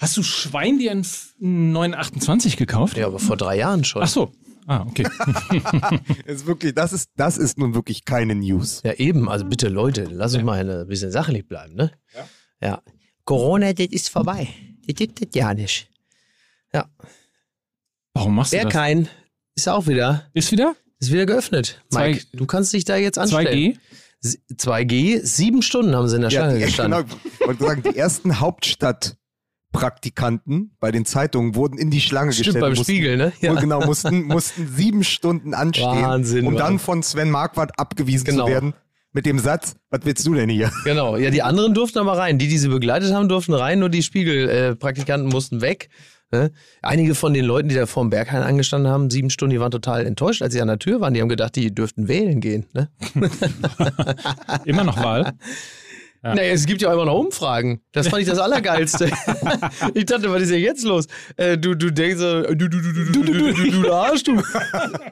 Hast du Schwein dir einen 928 gekauft? Ja, aber vor drei Jahren schon. Ach so. Ah, okay. ist wirklich, das, ist, das ist nun wirklich keine News. Ja, eben. Also bitte, Leute, lass uns mal ein bisschen sachlich bleiben, ne? Ja. ja. Corona, das ist vorbei. Das gibt es ja nicht. Ja. Warum machst Wer du das? kein, ist auch wieder. Ist wieder? Ist wieder geöffnet. Mike, du kannst dich da jetzt anstellen. 2G? 2G, sieben Stunden haben sie in der Schlange ja, gestanden. Genau, ich wollte sagen, die ersten Hauptstadtpraktikanten bei den Zeitungen wurden in die Schlange Stimmt, gestellt. beim mussten, Spiegel, ne? Ja. Genau, mussten, mussten sieben Stunden anstehen, Wahnsinn, um dann von Sven Marquardt abgewiesen Genau. zu werden mit dem Satz, was willst du denn hier? Genau, ja, die anderen durften aber rein. Die, die sie begleitet haben, durften rein, nur die Spiegelpraktikanten mussten weg. Ne? Einige von den Leuten, die da vorm Berghain angestanden haben, sieben Stunden, die waren total enttäuscht, als sie an der Tür waren. Die haben gedacht, die dürften wählen gehen. Ne? Immer noch Wahl? Ja. Naja, es gibt ja auch immer noch Umfragen. Das fand ich das Allergeilste. ich dachte, was ist denn jetzt los? Äh, du, du denkst so, du, du, du, du, du, du, du, du, du Arsch, du.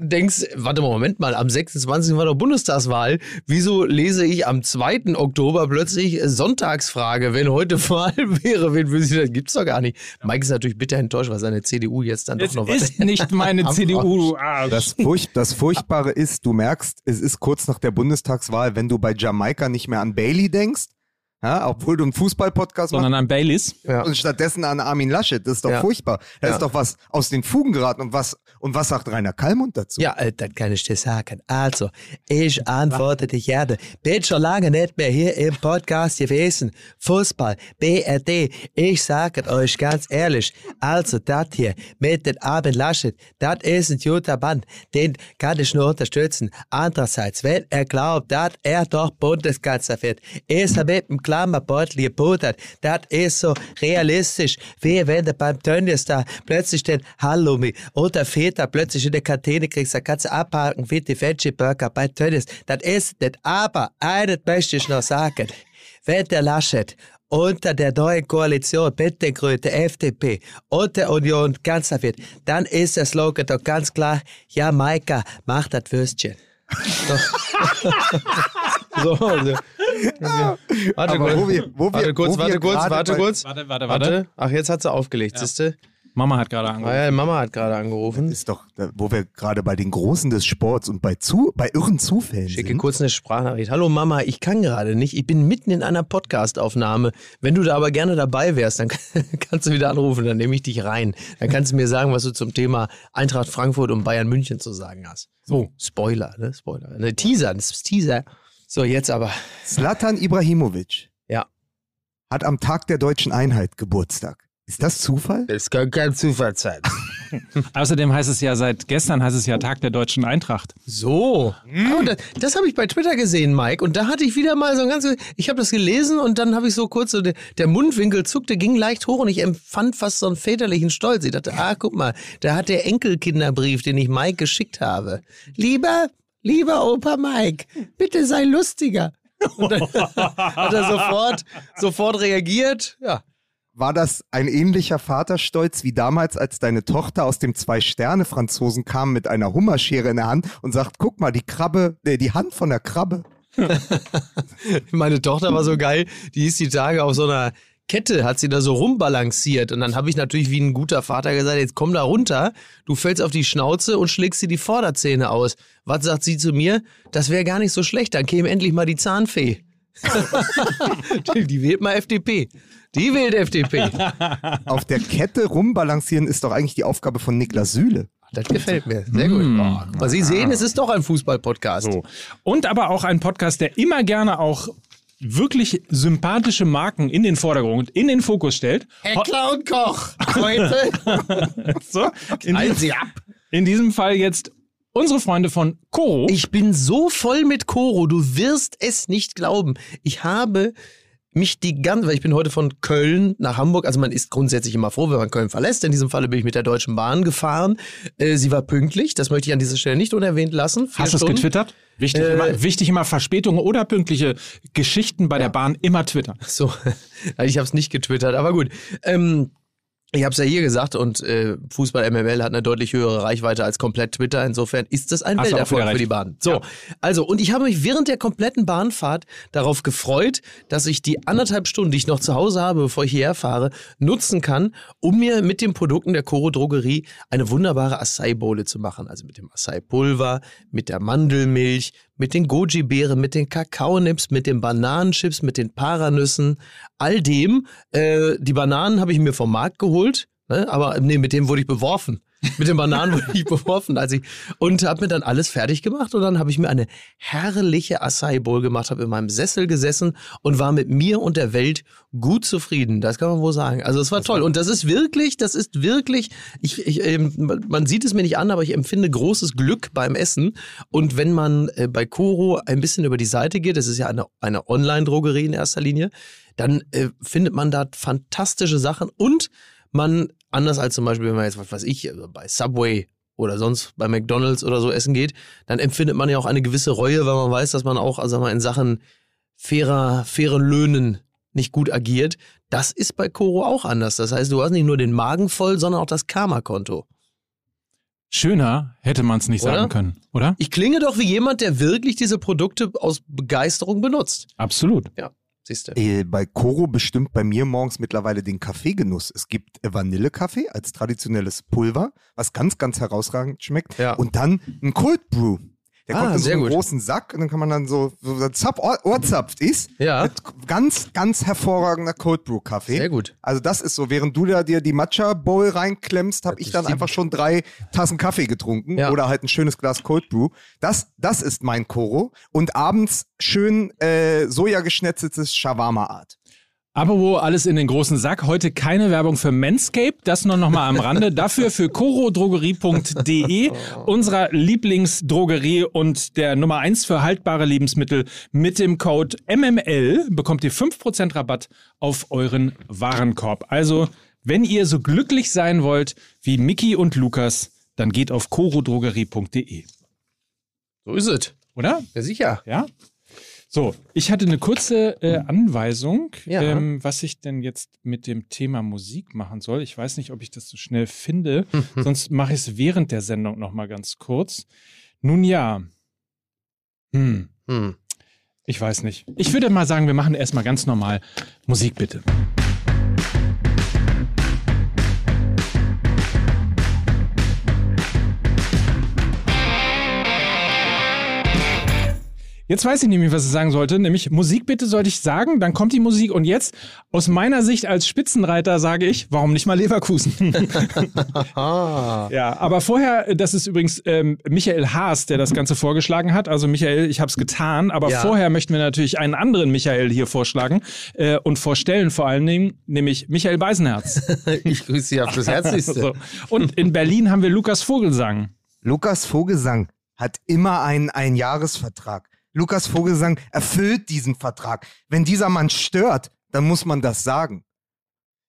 denkst, warte mal, Moment mal, am 26. war doch Bundestagswahl. Wieso lese ich am 2. Oktober plötzlich Sonntagsfrage, wenn heute Wahl wäre? Wen will sie das? Gibt's doch gar nicht. Mike ist natürlich bitter enttäuscht, weil seine CDU jetzt dann Es doch noch was. ist nicht meine CDU. Arsch. Das, Furcht, das Furchtbare ist, du merkst, es ist kurz nach der Bundestagswahl, wenn du bei Jamaika nicht mehr an Bailey denkst, ja, obwohl du einen Fußball-Podcast machst, Sondern an Baileys. Ja. und stattdessen an Armin Laschet. Das ist doch Ja. furchtbar. Da Ja. ist doch was aus den Fugen geraten. Und was, und was sagt Rainer Kallmund dazu? Ja, äh, das kann ich dir sagen. Also, ich antworte dich gerne. Bin schon lange nicht mehr hier im Podcast gewesen. Fußball, BRD. Ich sage euch ganz ehrlich. Also, das hier mit dem Armin Laschet, das ist ein guter Mann. Den kann ich nur unterstützen. Andererseits, wenn er glaubt, dass er doch Bundeskanzler wird, ist er mit dem Klammerbeutel gebuttert. Das ist so realistisch, wie wenn du beim Tönnies da plötzlich den Halloumi oder Feta plötzlich in der Kantine kriegst, da kannst du abhaken wie die Veggie Burger bei Tönnies. Das ist nicht. Aber eines möchte ich noch sagen. Wenn der Laschet unter der neuen Koalition mit den Grünen, der FDP und der Union Kanzler wird, dann ist der Slogan doch ganz klar, Jamaika, mach das Würstchen. So, so also. Okay. Warte Aber kurz, wo wir- wo wir- warte kurz, wo wir warte kurz, warte kurz. Warte, warte, warte. Warte. Ach, jetzt hat sie aufgelegt, siehste? Mama hat gerade Ah angerufen. ja, Mama hat gerade angerufen. Ist doch, wo wir gerade bei den Großen des Sports und bei, zu, bei irren Zufällen Schicke sind. kurz eine Sprachnachricht. Hallo Mama, ich kann gerade nicht. Ich bin mitten in einer Podcastaufnahme. Wenn du da aber gerne dabei wärst, dann kannst du wieder anrufen, dann nehme ich dich rein. Dann kannst du mir sagen, was du zum Thema Eintracht Frankfurt und Bayern München zu sagen hast. So, Spoiler, ne? Spoiler. Ne, Teaser, das ist Teaser. So, jetzt aber. Slatan Ibrahimovic Ja. hat am Tag der deutschen Einheit Geburtstag. Ist das Zufall? Das kann kein Zufall sein. Außerdem heißt es ja seit gestern heißt es ja Tag der deutschen Eintracht. So. Oh, das das habe ich bei Twitter gesehen, Mike. Und da hatte ich wieder mal so ein ganzes. Ich habe das gelesen und dann habe ich so kurz so. Der, der Mundwinkel zuckte, ging leicht hoch und ich empfand fast so einen väterlichen Stolz. Ich dachte, ah, guck mal, da hat der Enkelkinderbrief, den ich Mike geschickt habe. Lieber, lieber Opa Mike, bitte sei lustiger. Und dann hat er sofort, sofort reagiert. Ja. War das ein ähnlicher Vaterstolz wie damals, als deine Tochter aus dem Zwei-Sterne-Franzosen kam mit einer Hummerschere in der Hand und sagt, guck mal, die Krabbe, äh, die Hand von der Krabbe. Meine Tochter war so geil, die ist die Tage auf so einer Kette, hat sie da so rumbalanciert. Und dann habe ich natürlich wie ein guter Vater gesagt, jetzt komm da runter, du fällst auf die Schnauze und schlägst dir die Vorderzähne aus. Was sagt sie zu mir? Das wäre gar nicht so schlecht, dann käme endlich mal die Zahnfee. die, die wählt mal FDP. Die wählt FDP. Auf der Kette rumbalancieren ist doch eigentlich die Aufgabe von Niklas Süle. Das gefällt mir. Sehr gut. Aber Sie sehen, es ist doch ein Fußball-Podcast. So. Und aber auch ein Podcast, der immer gerne auch wirklich sympathische Marken in den Vordergrund, in den Fokus stellt. Herr Clown Koch, heute. So, in, diesem, Sie ab. in diesem Fall jetzt unsere Freunde von Koro. Ich bin so voll mit Koro, du wirst es nicht glauben. Ich habe mich die ganze, weil ich bin heute von Köln nach Hamburg, also man ist grundsätzlich immer froh, wenn man Köln verlässt. In diesem Falle bin ich mit der Deutschen Bahn gefahren. Äh, sie war pünktlich, das möchte ich an dieser Stelle nicht unerwähnt lassen. Vier Hast du es getwittert? Wichtig, Äh, immer, wichtig immer Verspätungen oder pünktliche Geschichten bei der Bahn immer twittern. So, ich habe es nicht getwittert, aber gut. Ähm, Ich habe es ja hier gesagt und äh, Fußball MML hat eine deutlich höhere Reichweite als komplett Twitter. Insofern ist das ein Hast Welterfolg für die. Bahn. So, Ja. also und ich habe mich während der kompletten Bahnfahrt darauf gefreut, dass ich die anderthalb Stunden, die ich noch zu Hause habe, bevor ich hierher fahre, nutzen kann, um mir mit den Produkten der Coro Drogerie eine wunderbare Acai-Bowle zu machen. Also mit dem Acai-Pulver, mit der Mandelmilch, mit den Goji-Beeren, mit den Kakaonips, mit den Bananenchips, mit den Paranüssen, all dem. Äh, die Bananen habe ich mir vom Markt geholt, ne? aber nee, mit dem wurde ich beworfen. Mit den Bananen wurde ich beworfen, als ich und habe mir dann alles fertig gemacht und dann habe ich mir eine herrliche Acai Bowl gemacht, habe in meinem Sessel gesessen und war mit mir und der Welt gut zufrieden. Das kann man wohl sagen. Also es war toll und das ist wirklich, das ist wirklich, ich, ich, ähm, man sieht es mir nicht an, aber ich empfinde großes Glück beim Essen und wenn man äh, bei Coro ein bisschen über die Seite geht, das ist ja eine, eine Online-Drogerie in erster Linie, dann äh, findet man da fantastische Sachen und man, anders als zum Beispiel, wenn man jetzt, was weiß ich, also bei Subway oder sonst bei McDonalds oder so essen geht, dann empfindet man ja auch eine gewisse Reue, weil man weiß, dass man auch, also mal, in Sachen fairer, fairen Löhnen nicht gut agiert. Das ist bei Koro auch anders. Das heißt, du hast nicht nur den Magen voll, sondern auch das Karma-Konto. Schöner hätte man es nicht Oder? sagen können, oder? Ich klinge doch wie jemand, der wirklich diese Produkte aus Begeisterung benutzt. Absolut. Siehst du. Äh, Bei Coro bestimmt bei mir morgens mittlerweile den Kaffeegenuss. Es gibt Vanillekaffee als traditionelles Pulver, was ganz, ganz herausragend schmeckt. Ja. Und dann ein Cold Brew. Der Ah, kommt in so einen gut. großen Sack und dann kann man dann so, so Zap, Ohr, Ohrzapft ist. Ja. Mit ganz, ganz hervorragender Cold Brew Kaffee. Sehr gut. Also das ist so, während du da dir die Matcha Bowl reinklemmst, habe ich dann einfach schon drei Tassen Kaffee getrunken Ja. oder halt ein schönes Glas Cold Brew. Das, das ist mein Koro. Und abends schön äh, sojageschnetzeltes Shawarma-Art. Aber wo alles in den großen Sack. Heute keine Werbung für Manscaped, das nur noch mal am Rande. Dafür für corodrogerie.de, unserer Lieblingsdrogerie und der Nummer eins für haltbare Lebensmittel. Mit dem Code MML bekommt ihr 5% Rabatt auf euren Warenkorb. Also, wenn ihr so glücklich sein wollt wie Mickey und Lukas, dann geht auf corodrogerie.de. So ist es. Oder? Ja, sicher. Ja. So, ich hatte eine kurze äh, Anweisung, Ja. ähm, was ich denn jetzt mit dem Thema Musik machen soll. Ich weiß nicht, ob ich das so schnell finde, sonst mache ich es während der Sendung noch mal ganz kurz. Nun ja. Hm, Hm. ich weiß nicht. Ich würde mal sagen, wir machen erstmal ganz normal Musik bitte. Jetzt weiß ich nämlich, was ich sagen sollte, nämlich Musik bitte sollte ich sagen, dann kommt die Musik und jetzt aus meiner Sicht als Spitzenreiter sage ich, warum nicht mal Leverkusen? Ah. ja, aber vorher, das ist übrigens ähm, Michael Haas, der das Ganze vorgeschlagen hat. Also Michael, ich habe es getan, aber Ja. vorher möchten wir natürlich einen anderen Michael hier vorschlagen äh, und vorstellen vor allen Dingen, nämlich Michael Beisenherz. Ich grüße Sie auf das Herzlichste. so. Und in Berlin haben wir Lukas Vogelsang. Lukas Vogelsang hat immer einen Einjahresvertrag. Lukas Vogelsang erfüllt diesen Vertrag. Wenn dieser Mann stört, dann muss man das sagen.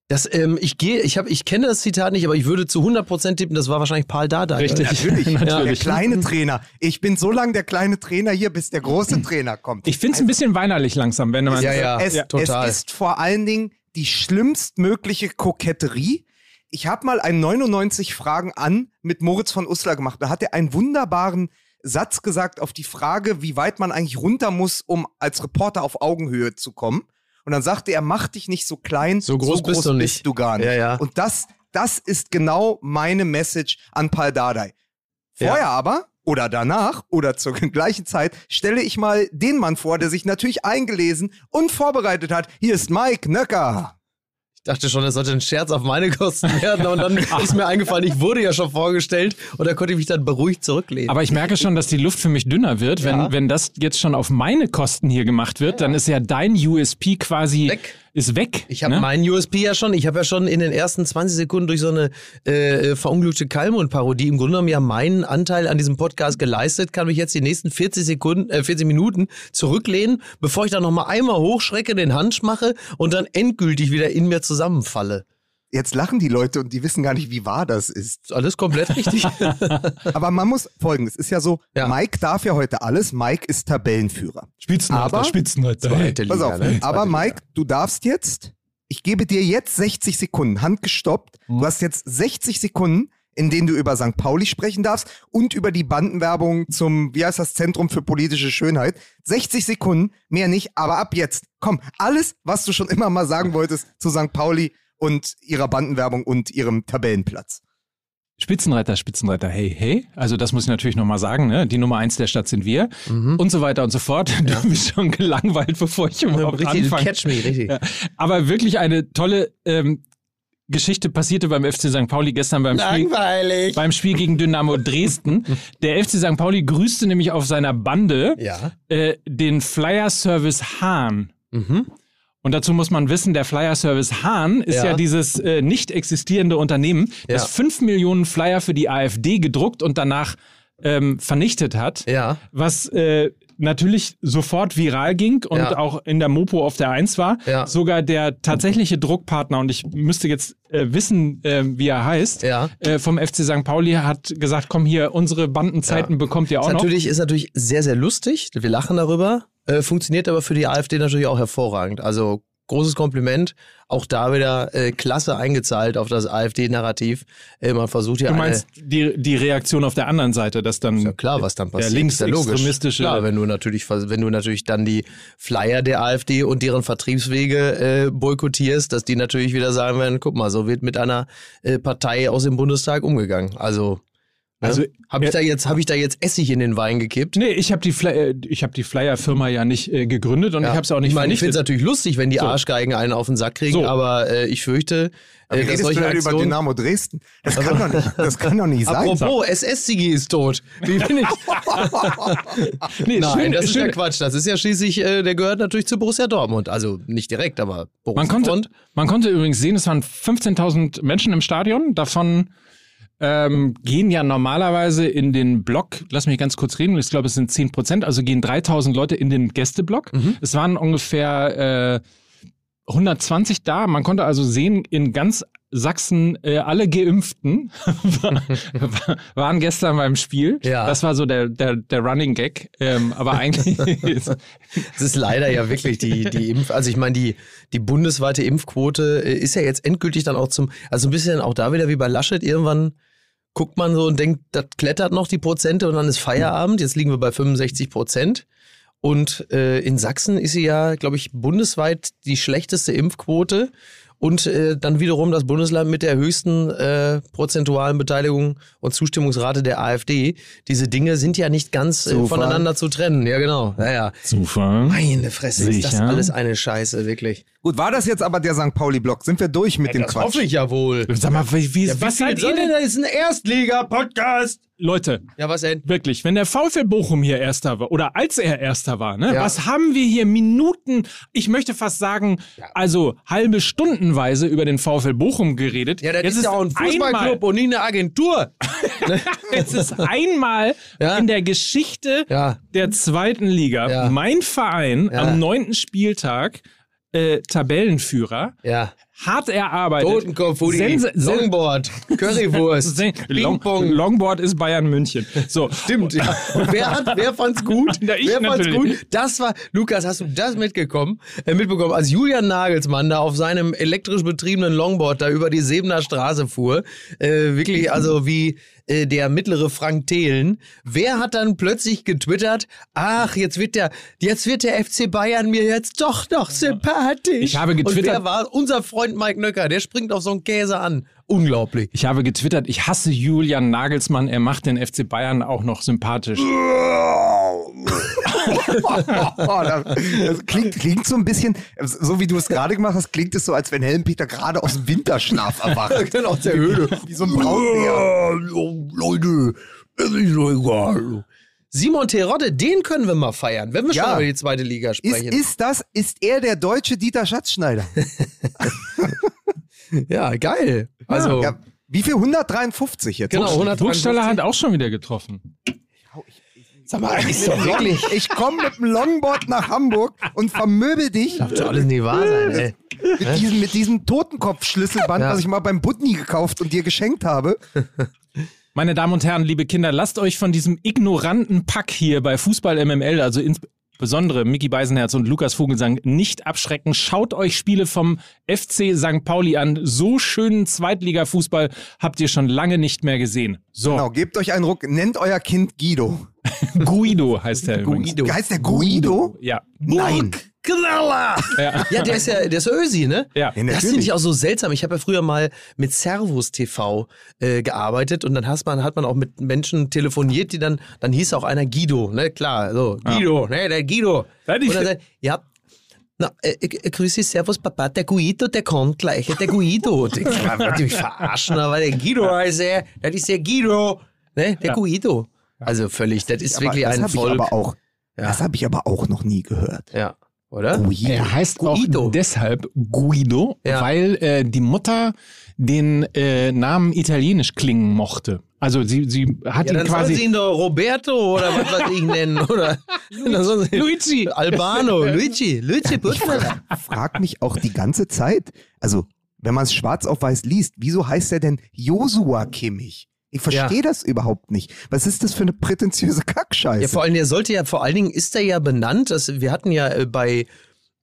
Das, ähm, ich gehe, ich habe, ich kenne das Zitat nicht, aber ich würde zu 100% tippen, das war wahrscheinlich Paul Dardai. Richtig. Natürlich, der Natürlich. kleine Trainer. Ich bin so lange der kleine Trainer hier, bis der große Trainer kommt. Ich finde es ein bisschen weinerlich langsam, wenn man Ja, ja. es, total. es ist vor allen Dingen die schlimmstmögliche Koketterie. Ich habe mal ein 99 Fragen an mit Moritz von Uslar gemacht. Da hat er einen wunderbaren Satz gesagt auf die Frage, wie weit man eigentlich runter muss, um als Reporter auf Augenhöhe zu kommen. Und dann sagte er, mach dich nicht so klein, So groß bist du nicht. du gar nicht. Ja, ja. Und das, das ist genau meine Message an Pal Dardai. Vorher Ja. aber oder danach oder zur gleichen Zeit stelle ich mal den Mann vor, der sich natürlich eingelesen und vorbereitet hat. Hier ist Mike Nöcker. Ich dachte schon, das sollte ein Scherz auf meine Kosten werden und dann ist mir eingefallen, ich wurde ja schon vorgestellt und da konnte ich mich dann beruhigt zurücklehnen. Aber ich merke schon, dass die Luft für mich dünner wird. Wenn, Ja. wenn das jetzt schon auf meine Kosten hier gemacht wird, dann ist ja dein USP quasi Weg. Ist weg. Ich habe ne? meinen USP ja schon, ich habe ja schon in den ersten 20 Sekunden durch so eine äh, verunglückte Kalmund-Parodie im Grunde genommen ja meinen Anteil an diesem Podcast geleistet, kann mich jetzt die nächsten 40 Sekunden, äh, 40 Minuten zurücklehnen, bevor ich dann nochmal einmal hochschrecke, den Hansch mache und dann endgültig wieder in mir zusammenfalle. Jetzt lachen die Leute und die wissen gar nicht, wie wahr das ist. Ist alles komplett richtig. Aber man muss folgendes, ist ja so, Ja. Mike darf ja heute alles, Mike ist Tabellenführer. Spitzenreiter, Aber- Spitzenreiter. Zweite Pass auf, ne? aber Mike, du darfst jetzt ich gebe dir jetzt 60 Sekunden, handgestoppt. Mhm. Du hast jetzt 60 Sekunden, in denen du über St. Pauli sprechen darfst und über die Bandenwerbung zum, wie heißt das, Zentrum für politische Schönheit. 60 Sekunden, mehr nicht, aber ab jetzt. Komm, alles, was du schon immer mal sagen wolltest zu St. Pauli und ihrer Bandenwerbung und ihrem Tabellenplatz. Spitzenreiter, Spitzenreiter, hey, hey. Also das muss ich natürlich nochmal sagen, ne? Die Nummer eins der Stadt sind wir und so weiter und so fort. Du bist schon gelangweilt, bevor ich überhaupt Richtig, anfange. catch me, richtig. Ja. Aber wirklich eine tolle ähm, Geschichte passierte beim FC St. Pauli gestern beim Spiel, Langweilig. beim Spiel gegen Dynamo Dresden. Der FC St. Pauli grüßte nämlich auf seiner Bande Ja. äh, den Flyer Service Hahn. Mhm. Und dazu muss man wissen, der Flyer Service Hahn ist ja, Ja. dieses äh, nicht existierende Unternehmen, das Ja. fünf Millionen Flyer für die AfD gedruckt und danach ähm, vernichtet hat. Ja. Was äh, natürlich sofort viral ging und Ja. auch in der Mopo auf der Eins war. Ja. Sogar der tatsächliche Druckpartner, und ich müsste jetzt äh, wissen, äh, wie er heißt, Ja. äh, vom FC St. Pauli hat gesagt, komm hier, unsere Bandenzeiten bekommt ihr auch Ist noch. natürlich, ist natürlich sehr, sehr lustig. Wir lachen darüber. Äh, funktioniert aber für die AfD natürlich auch hervorragend. Also großes Kompliment. Auch da wieder äh, klasse eingezahlt auf das AfD-Narrativ. Äh, man versucht ja Du meinst die, die Reaktion auf der anderen Seite, dass dann ja klar, was dann passiert. der ist ja linksextremistische Klar, wenn du natürlich, wenn du natürlich dann die Flyer der AfD und deren Vertriebswege äh, boykottierst, dass die natürlich wieder sagen werden, guck mal, so wird mit einer äh, Partei aus dem Bundestag umgegangen. Also, Also, also habe ich ja. da jetzt, habe ich da jetzt Essig in den Wein gekippt? Nee, ich habe die, Fly äh, ich hab die Flyer-Firma ja nicht äh, gegründet und ich habe es auch nicht ich meine, ich finde es natürlich lustig, wenn die So. Arschgeigen einen auf den Sack kriegen, So. aber äh, ich fürchte, äh, dass Redest du solche denn über. Dynamo Dresden? Das kann doch nicht, das kann doch nicht sein. Apropos, SS-Sigi ist tot. Wie bin ich? nee, Nein, schön, das ist schön, ja Quatsch. Das ist ja schließlich, äh, der gehört natürlich zu Borussia Dortmund. Also nicht direkt, aber Borussia Man konnte, Dortmund. man konnte übrigens sehen, es waren 15.000 Menschen im Stadion. Davon ähm, gehen ja normalerweise in den Block, lass mich ganz kurz reden, ich glaube, es sind 10 Prozent, also gehen 3.000 Leute in den Gästeblock. Mhm. Es waren ungefähr äh, 120 da. Man konnte also sehen, in ganz Sachsen äh, alle Geimpften waren gestern beim Spiel. Ja. Das war so der, der, der Running Gag. Ähm, aber eigentlich Es ist leider ja wirklich die, die Impf, also ich meine, die, die bundesweite Impfquote äh, ist ja jetzt endgültig dann auch zum, also ein bisschen auch da wieder wie bei Laschet, irgendwann guckt man so und denkt, das klettert noch die Prozente und dann ist Feierabend, jetzt liegen wir bei 65 Prozent. Und äh, in Sachsen ist sie ja, glaube ich, bundesweit die schlechteste Impfquote und äh, dann wiederum das Bundesland mit der höchsten äh, prozentualen Beteiligung und Zustimmungsrate der AfD. Diese Dinge sind ja nicht ganz äh, voneinander zu trennen. Ja, genau. Ja, ja. Zufall. Meine Fresse, ist das Sicher? alles eine Scheiße, wirklich. Gut, war das jetzt aber der St. Pauli-Block? Sind wir durch mit dem Quatsch? ich ja wohl. Sag mal, wie, wie, was seid ihr denn? Das ist ein Erstliga-Podcast. Leute, Ja, was denn? Wirklich, wenn der VfL Bochum hier Erster war oder als er Erster war, ne, Ja. was haben wir hier Minuten, ich möchte fast sagen, also halbe Stundenweise über den VfL Bochum geredet. Ja, das Jetzt ist ja auch ein Fußballclub und nie eine Agentur. Einmal, jetzt ist einmal Ja. in der Geschichte Ja. der zweiten Liga Ja. mein Verein Ja. am neunten Spieltag äh, Tabellenführer, Ja. Hart erarbeitet. Totenkopf, sen- Longboard, Currywurst, Long. Longboard ist Bayern München. So, Stimmt, ja. Und wer, hat, wer fand's gut? Ja, ich wer fand's natürlich. gut? Das war, Lukas, hast du das mitgekommen? Äh, mitbekommen, als Julian Nagelsmann da auf seinem elektrisch betriebenen Longboard da über die Sebener Straße fuhr, äh, wirklich also wie äh, der mittlere Frank Thelen. Wer hat dann plötzlich getwittert, ach, jetzt wird der, jetzt wird der FC Bayern mir jetzt doch noch sympathisch. Ich habe Und getwittert- wer war unser Freund Mike Nöcker, der springt auf so einen Käse an. Unglaublich. Ich habe getwittert, ich hasse Julian Nagelsmann, er macht den FC Bayern auch noch sympathisch. Oh, das, klingt, klingt so ein bisschen, so wie du es gerade gemacht hast, klingt es so, als wenn Helmpeter gerade aus dem Winterschlaf erwacht. Genau, aus der Höhle. Wie so ein Braunbär. Leute, es ist doch egal. Simon Terodde, den können wir mal feiern, wenn wir Ja. schon über die zweite Liga Ist, sprechen. ist das, ist er der deutsche Dieter Schatzschneider? ja, geil. Also, Ja, wie viel? 153 jetzt? genau, 153. Burgstaller hat auch schon wieder getroffen. Sag mal, ist doch wirklich. Ich komme mit dem Longboard nach Hamburg und vermöbel dich Darf doch alles nicht wahr sein, ey. mit diesem, mit diesem Totenkopfschlüsselband, Ja. was ich mal beim Butni gekauft und dir geschenkt habe. Meine Damen und Herren, liebe Kinder, lasst euch von diesem ignoranten Pack hier bei Fußball MML, also ins insbesondere Mickey Beisenherz und Lukas Vogelsang nicht abschrecken. Schaut euch Spiele vom FC St. Pauli an. So schönen Zweitliga-Fußball habt ihr schon lange nicht mehr gesehen. So, Genau, gebt euch einen Ruck, nennt euer Kind Guido. Guido heißt der übrigens. Guido. Heißt der Guido? Ja. Nein. Knaller! Ja. Ja, der ist ja, der ist Ösi, ne? Ja. Ja, Das finde ich auch so seltsam. Ich habe ja früher mal mit Servus TV äh, gearbeitet und dann hat man, hat man auch mit Menschen telefoniert, die dann, dann hieß auch einer Guido, ne? Klar, so, Guido, ne, der Guido. Ja, Und dann sagt, ja, na, äh, äh, grüß dich, Servus, Papa, der Guido, der kommt gleich, der Guido. Ich wollte mich verarschen, aber der Guido heißt er, das ist der Guido, ne? Der Guido. Also völlig, das ist Aber wirklich das ein Volk. aber auch. Ja. Das habe ich aber auch noch nie gehört. Ja, oder? Guido. Er heißt Guido. auch deshalb Guido, Ja. weil äh, die Mutter den äh, Namen italienisch klingen mochte. Also sie, sie hat Ja, ihn dann soll quasi. sie ihn doch Roberto oder was weiß ich nennen. Oder soll sie- Luigi. Albano, Luigi, Luigi Butler. frag mich auch die ganze Zeit, also wenn man es schwarz auf weiß liest, wieso heißt er denn Josua Kimmich? Ich verstehe Ja. das überhaupt nicht. Was ist das für eine prätentiöse Kackscheiße? Ja, vor allem, er sollte ja, vor allen Dingen ist er ja benannt, dass wir hatten ja äh, bei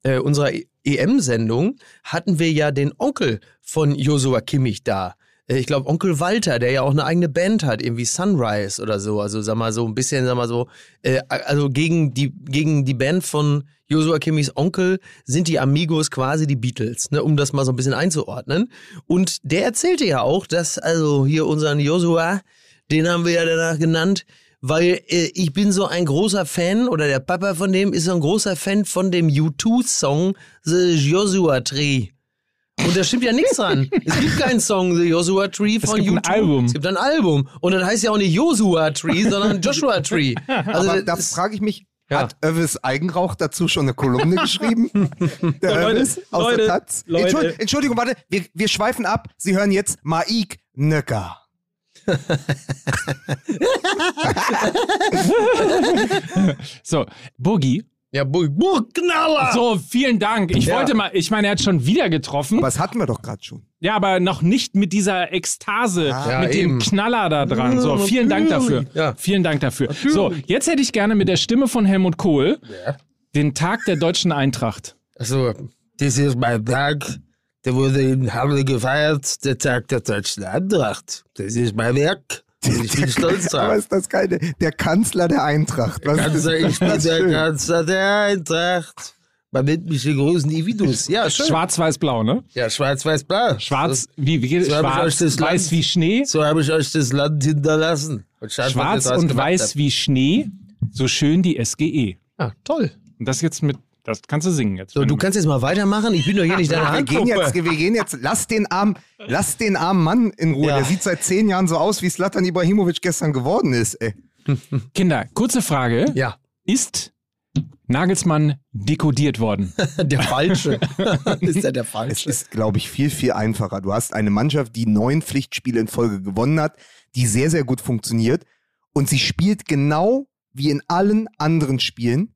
äh, unserer EM-Sendung, hatten wir ja den Onkel von Josua Kimmich da. Äh, Ich glaube, Onkel Walter, der ja auch eine eigene Band hat, irgendwie Sunrise oder so. Also, sag mal, so ein bisschen, sag mal so, äh, also gegen die, gegen die Band von Joshua Kimmichs Onkel sind die Amigos quasi die Beatles, ne, um das mal so ein bisschen einzuordnen. Und der erzählte ja auch, dass also hier unseren Joshua, den haben wir ja danach genannt, weil äh, ich bin so ein großer Fan, oder der Papa von dem ist so ein großer Fan von dem U2-Song The Joshua Tree. Und da stimmt ja nichts dran. Es gibt keinen Song, The Joshua Tree von gibt ein U2. Album. Es gibt ein Album. Und das heißt ja auch nicht Joshua Tree, sondern Joshua Tree. Also Aber da das- frage ich mich, Ja. hat Övis Eigenrauch dazu schon eine Kolumne geschrieben? Der So, Leute, Övis aus Leute, der Taz? Leute. Entschuldigung, Entschuldigung, warte, wir, wir schweifen ab. Sie hören jetzt Maik Nöcker. So, Boogie. Ja, Bu- Burgknaller! So, vielen Dank. Ich Ja. wollte mal, ich meine, er hat schon wieder getroffen. Was hatten wir doch gerade schon? Ja, aber noch nicht mit dieser Ekstase, Ja, mit eben. dem Knaller da dran. So, vielen Dank dafür. Ja. Vielen Dank dafür. So, jetzt hätte ich gerne mit der Stimme von Helmut Kohl den Tag der deutschen Eintracht. Also, das ist mein Tag. Der wurde in Halle gefeiert, der Tag der deutschen Eintracht. Das ist mein Werk. Und ich bin stolz Aber drauf. ist das keine, der Kanzler der Eintracht. Was Kanzler, ich bin der schön. Kanzler der Eintracht. Man nennt mich den großen Ividus. Ja, schön. Schwarz-Weiß-Blau, ne? ja, schwarz-weiß-blau. Schwarz, wie, wie geht so hab ich euch Schwarz, das Land- weiß wie Schnee. So habe ich euch das Land hinterlassen. Und Schwarz und weiß habt. wie Schnee. So schön die SGE. Ja, toll. Und das jetzt mit, das kannst du singen jetzt. So, du kannst jetzt mal weitermachen. Ich bin doch hier nicht deine Wir gehen, jetzt, wir gehen jetzt, lass den armen, lass den armen Mann in Ruhe. Ja. Der sieht seit zehn Jahren so aus, wie Slatan Ibrahimovic gestern geworden ist. Ey. Kinder, kurze Frage. Ja, Ist Nagelsmann dekodiert worden? der Falsche. ist ja der Es Falsche. ist, glaube ich, viel, viel einfacher. Du hast eine Mannschaft, die neun Pflichtspiele in Folge gewonnen hat, die sehr, sehr gut funktioniert. Und sie spielt genau wie in allen anderen Spielen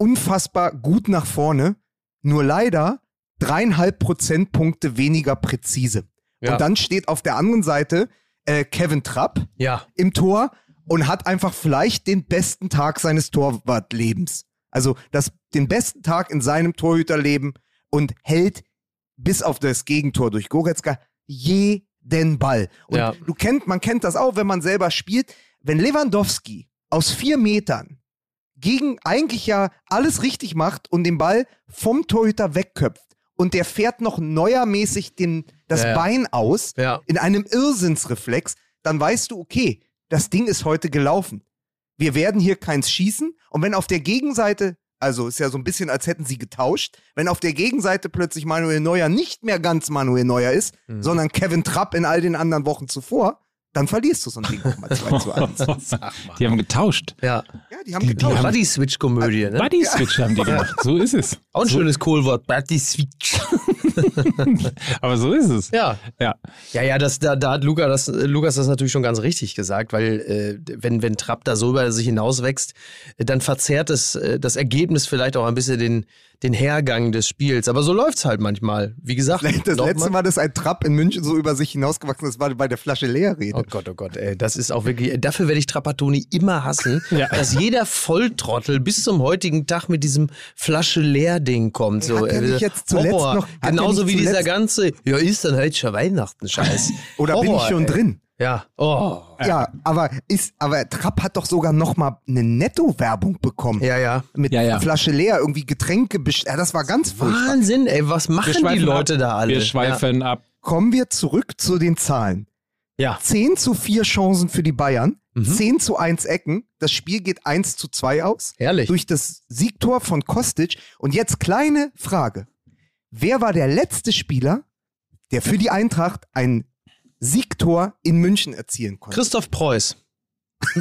unfassbar gut nach vorne. Nur leider dreieinhalb Prozentpunkte weniger präzise. Ja. Und dann steht auf der anderen Seite äh, Kevin Trapp Ja, im Tor und hat einfach vielleicht den besten Tag seines Torwartlebens. Also das, den besten Tag in seinem Torhüterleben und hält bis auf das Gegentor durch Goretzka jeden Ball. Und Ja. du kennt, man kennt das auch, wenn man selber spielt. Wenn Lewandowski aus vier Metern gegen eigentlich ja alles richtig macht und den Ball vom Torhüter wegköpft und der fährt noch neuermäßig den, das Ja, ja. Bein aus, ja. in einem Irrsinnsreflex, dann weißt du, okay, das Ding ist heute gelaufen. Wir werden hier keins schießen. Und wenn auf der Gegenseite, also ist ja so ein bisschen, als hätten sie getauscht, wenn auf der Gegenseite plötzlich Manuel Neuer nicht mehr ganz Manuel Neuer ist, Mhm. sondern Kevin Trapp in all den anderen Wochen zuvor, dann verlierst du so ein Ding auch mal 2 zu 1. Die haben getauscht. Ja. Ja, die haben Die- die getauscht. haben- Buddy-Switch-Komödie, ne? Buddy Switch haben die gemacht. So ist es. Auch ein schönes Coolwort. Buddy-Switch. Aber so ist es. Ja. Ja. Ja, ja, das, da, da hat Luca das, Lukas das natürlich schon ganz richtig gesagt, weil äh, wenn, wenn Trapp da so über sich hinauswächst, dann verzerrt es äh, das Ergebnis vielleicht auch ein bisschen den, den Hergang des Spiels. Aber so läuft's halt manchmal. Wie gesagt, Das letzte Mal, dass ein Trapp in München so über sich hinausgewachsen ist, war bei der Flasche Leerrede. Oh Gott, oh Gott, ey, das ist auch wirklich, dafür werde ich Trapattoni immer hassen, Ja. dass jeder Volltrottel bis zum heutigen Tag mit diesem Flasche leer Ding kommt. So, Hat äh, jetzt zuletzt Horror. noch- Genauso wie dieser zuletzt- ganze, ja, ist dann heute schon Weihnachten, Scheiß. Oder bin ich Horror, schon ey. drin? Ja, oh. Ja, aber ist, aber Trapp hat doch sogar noch mal eine Netto-Werbung bekommen. Ja, ja. Mit Ja, ja. Flasche leer, irgendwie Getränke ja, Das war ganz furchtbar. Wahnsinn, ey, was machen die Leute ab. da alle? Wir schweifen ab. Kommen wir zurück zu den Zahlen. Ja. 10 zu 4 Chancen für die Bayern, Mhm. 10 zu 1 Ecken. Das Spiel geht 1 zu 2 aus. ja. Herrlich. Durch das Siegtor von Kostic. Und jetzt kleine Frage. Wer war der letzte Spieler, der für die Eintracht ein Siegtor in München erzielen konnte? Christoph Preuß,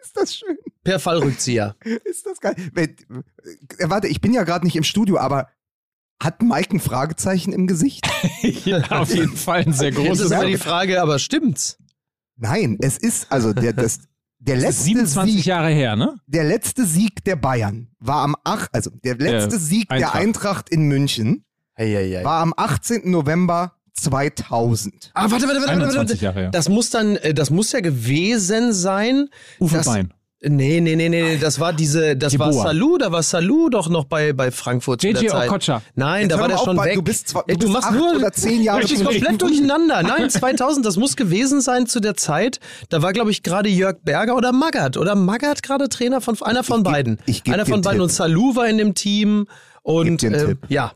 Ist das schön? per Fallrückzieher. Ist das geil? Wenn- äh, Warte, ich bin ja gerade nicht im Studio, aber hat Mike ein Fragezeichen im Gesicht? ja, auf jeden Fall ein sehr Jetzt ist großes. aber die Frage, aber stimmt's? Nein, es ist also der, das, der Das ist letzte 27 Sieg, Jahre her, ne? der letzte Sieg der Bayern war am 8, also der letzte Der Sieg der Eintracht. Eintracht in München Eieiei. war am 18. November 2000. Ah, warte, warte, warte, warte, 21 warte. Jahre her. Das muss dann, äh, das muss ja gewesen sein. Uwe Bein. Nee, nee, nee, nee, das war diese, das Die war. Salou, da war Salou doch noch bei, bei Frankfurt zu der Zeit. Okocha. Nein, Jetzt da war der schon weg. du bist zwar- du Ey, du bist machst acht nur oder zehn Jahre Du bist zu komplett durcheinander. Nein, 2000, das muss gewesen sein zu der Zeit. Da war, glaube ich, gerade Jörg Berger oder Magath. Oder Magath gerade Trainer von einer von geb- beiden. ich geb einer von beiden Tipp. und Salou war in dem Team. Und dir einen äh, Tipp. ja,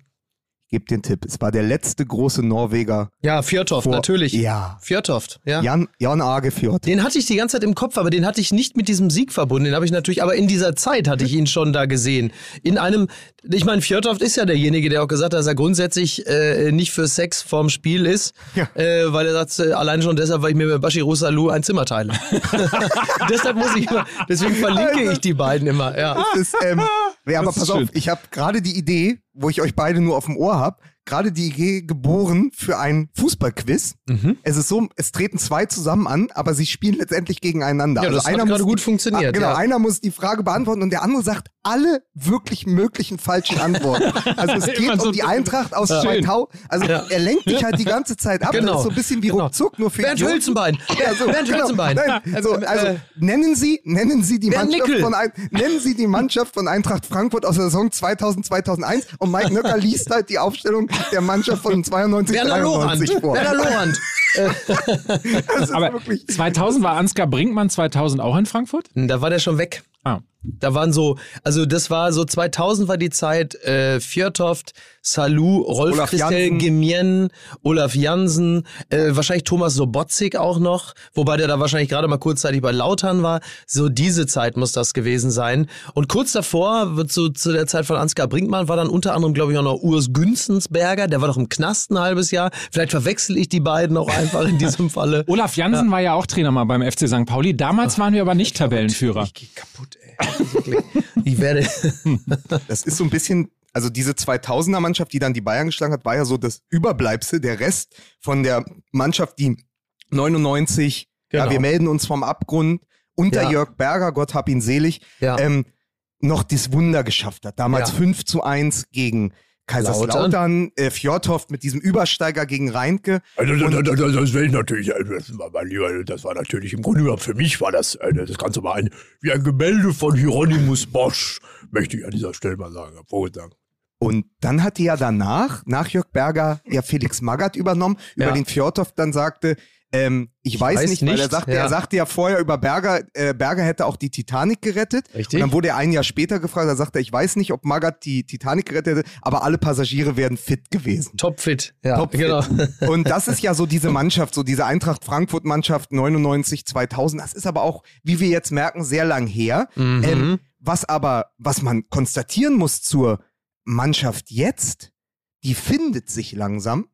Gib den Tipp. Es war der letzte große Norweger. ja, Fjörtoft, vor- natürlich. Ja. Fjörtoft, ja. Jan, Jan Agefjord. Den hatte ich die ganze Zeit im Kopf, aber den hatte ich nicht mit diesem Sieg verbunden. Den habe ich natürlich, aber in dieser Zeit hatte ich ihn schon da gesehen. In einem, ich meine, Fjörtoft ist ja derjenige, der auch gesagt hat, dass er grundsätzlich äh, nicht für Sex vorm Spiel ist, Ja. äh, weil er sagt, äh, allein schon deshalb, weil ich mir mit Bashiru Salou ein Zimmer teile. deshalb muss ich immer, deswegen verlinke ich die beiden immer. Ja. Das ist, ähm, ja, aber pass auf, schön. ich habe gerade die Idee, wo ich euch beide nur auf dem Ohr habe, up gerade die Idee geboren für ein Fußballquiz. Mhm. Es ist so, es treten zwei zusammen an, aber sie spielen letztendlich gegeneinander. Ja, das hat gerade gut die, funktioniert, genau, ja. einer muss die Frage beantworten und der andere sagt alle wirklich möglichen falschen Antworten. Also es geht so um die Eintracht aus Schön. 2000. Also Ja. er lenkt dich halt die ganze Zeit ab. Genau. Das ist so ein bisschen wie Genau. ruckzuck, nur für Bernd Idioten. Hülzenbein. Ja, so, Bernd genau. Hülzenbein. Nein, so, Äh, also äh, nennen Sie, nennen Sie die Bernd Mannschaft Nickel. von ein, nennen Sie die Mannschaft von Eintracht Frankfurt aus der Saison 2000 2001 und Mike Nöcker liest halt die Aufstellung der Mannschaft von 92 Werner Lorand. 93 vor. Werner Lorand. Aber wirklich 2000 war Ansgar Brinkmann 2000 auch in Frankfurt? Da war der schon weg. Ah. Da waren so, also das war so 2000 war die Zeit, äh, Fjörtoft, Salou, Rolf Olaf Christel Jansen. Gemien, Olaf Jansen, äh, wahrscheinlich Thomas Sobotzik auch noch, wobei der da wahrscheinlich gerade mal kurzzeitig bei Lautern war. So diese Zeit muss das gewesen sein. Und kurz davor, wird so zu der Zeit von Ansgar Brinkmann, war dann unter anderem, glaube ich, auch noch Urs Günzensberger, der war doch im Knast ein halbes Jahr. Vielleicht verwechsel ich die beiden auch einfach in diesem Falle. Olaf Jansen war ja auch Trainer mal beim FC St. Pauli. Damals waren wir aber nicht Tabellenführer. Ich geh kaputt, ey. Ich werde. Das ist so ein bisschen, also diese 2000er Mannschaft, die dann die Bayern geschlagen hat, war ja so das Überbleibsel, der Rest von der Mannschaft, die 99, ja, Genau. wir melden uns vom Abgrund, unter Ja. Jörg Berger, Gott hab ihn selig, Ja. ähm, noch das Wunder geschafft hat. Damals Ja. 5 zu 1 gegen Kaiserslautern, äh, Fjordhoff mit diesem Übersteiger gegen Reinke. Also, das, das, das, das will ich natürlich, äh, das war, mein Lieber, das war natürlich im Grunde genommen, für mich war das, äh, das Ganze mal ein, wie ein Gemälde von Hieronymus Bosch, möchte ich an dieser Stelle mal sagen. Und dann hatte ja danach, nach Jörg Berger, ja Felix Magath übernommen, über Ja. den Fjordhoff dann sagte, ähm, ich, weiß, weiß nicht, weil er nicht, sagte, ja. er sagte ja vorher über Berger, äh, Berger hätte auch die Titanic gerettet. Richtig. Und dann wurde er ein Jahr später gefragt, da sagte er, ich weiß nicht, ob Magath die Titanic gerettet hätte, aber alle Passagiere wären fit gewesen. Topfit. Ja, Topfit. genau. Und das ist ja so diese Mannschaft, so diese Eintracht Frankfurt Mannschaft 99, 2000. Das ist aber auch, wie wir jetzt merken, sehr lang her. Mhm. Ähm, was aber, was man konstatieren muss zur Mannschaft jetzt, die findet sich langsam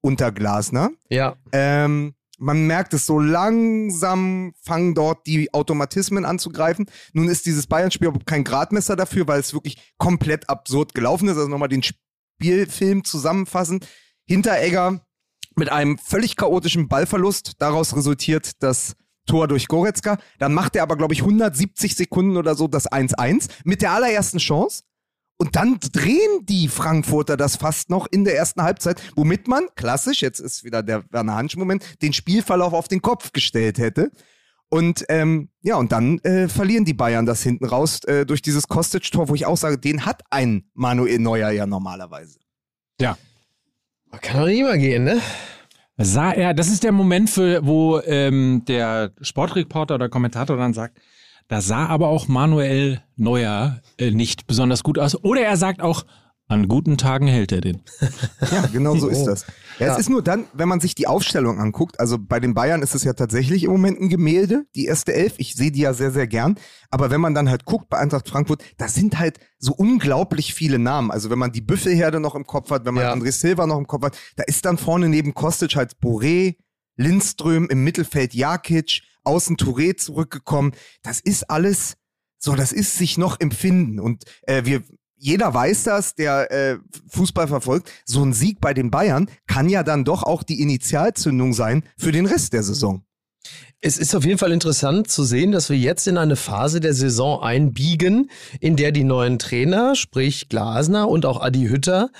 unter Glasner. Ja. Ähm, man merkt es so langsam fangen dort die Automatismen anzugreifen. Nun ist dieses Bayern-Spiel aber kein Gradmesser dafür, weil es wirklich komplett absurd gelaufen ist. Also nochmal den Spielfilm zusammenfassen. Hinteregger mit einem völlig chaotischen Ballverlust. Daraus resultiert das Tor durch Goretzka. Dann macht er aber, glaube ich, 170 Sekunden oder so das 1-1 mit der allerersten Chance. Und dann drehen die Frankfurter das fast noch in der ersten Halbzeit, womit man, klassisch, jetzt ist wieder der Werner Hansch-Moment, den Spielverlauf auf den Kopf gestellt hätte. Und ähm, ja, und dann äh, verlieren die Bayern das hinten raus äh, durch dieses Kostic-Tor, wo ich auch sage, den hat ein Manuel Neuer ja normalerweise. Ja. Kann doch nicht immer gehen, ne? Sah er, das ist der Moment, für, wo ähm, der Sportreporter oder Kommentator dann sagt, da sah aber auch Manuel Neuer äh, nicht besonders gut aus. Oder er sagt auch, an guten Tagen hält er den. Ja, genau so ist das. Ja, Ja. Es ist nur dann, wenn man sich die Aufstellung anguckt, also bei den Bayern ist es ja tatsächlich im Moment ein Gemälde, die erste Elf. Ich sehe die ja sehr, sehr gern. Aber wenn man dann halt guckt bei Eintracht Frankfurt, da sind halt so unglaublich viele Namen. Also wenn man die Büffelherde noch im Kopf hat, wenn man Ja. André Silva noch im Kopf hat, da ist dann vorne neben Kostic halt Boré, Lindström, im Mittelfeld Jakic, außen Touré zurückgekommen. Das ist alles so, das ist sich noch empfinden. Und äh, wir, jeder weiß das, der äh, Fußball verfolgt. So ein Sieg bei den Bayern kann ja dann doch auch die Initialzündung sein für den Rest der Saison. Es ist auf jeden Fall interessant zu sehen, dass wir jetzt in eine Phase der Saison einbiegen, in der die neuen Trainer, sprich Glasner und auch Adi Hütter,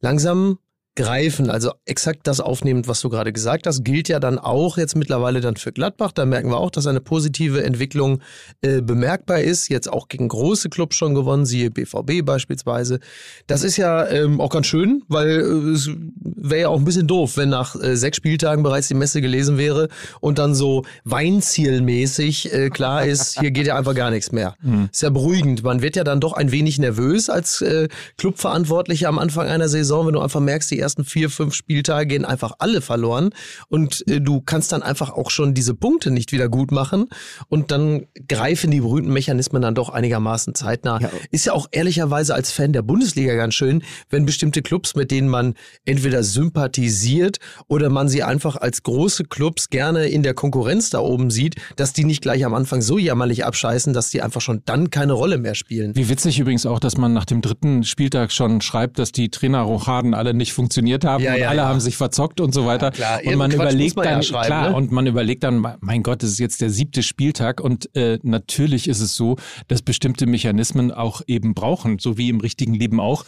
langsam greifen, also exakt das aufnehmend, was du gerade gesagt hast, gilt ja dann auch jetzt mittlerweile dann für Gladbach. Da merken wir auch, dass eine positive Entwicklung äh, bemerkbar ist. Jetzt auch gegen große Clubs schon gewonnen, siehe BVB beispielsweise. Das ist ja ähm, auch ganz schön, weil äh, es wäre ja auch ein bisschen doof, wenn nach äh, sechs Spieltagen bereits die Messe gelesen wäre und dann so Weinzielmäßig äh, klar ist, hier geht ja einfach gar nichts mehr. Ist ja beruhigend. Man wird ja dann doch ein wenig nervös als äh, Clubverantwortlicher am Anfang einer Saison, wenn du einfach merkst, die ersten vier, fünf Spieltage gehen einfach alle verloren und äh, du kannst dann einfach auch schon diese Punkte nicht wieder gut machen und dann greifen die berühmten Mechanismen dann doch einigermaßen zeitnah. Ja. Ist ja auch ehrlicherweise als Fan der Bundesliga ganz schön, wenn bestimmte Clubs, mit denen man entweder sympathisiert oder man sie einfach als große Clubs gerne in der Konkurrenz da oben sieht, dass die nicht gleich am Anfang so jammerlich abscheißen, dass die einfach schon dann keine Rolle mehr spielen. Wie witzig übrigens auch, dass man nach dem dritten Spieltag schon schreibt, dass die Trainerrochaden alle nicht funktioniert haben Ja, und ja, alle ja. haben sich verzockt und so weiter. klar. und man Quatsch überlegt man dann, klar, ne? und man überlegt dann, mein Gott, das ist jetzt der siebte Spieltag und äh, natürlich ist es so, dass bestimmte Mechanismen auch eben brauchen, so wie im richtigen Leben auch.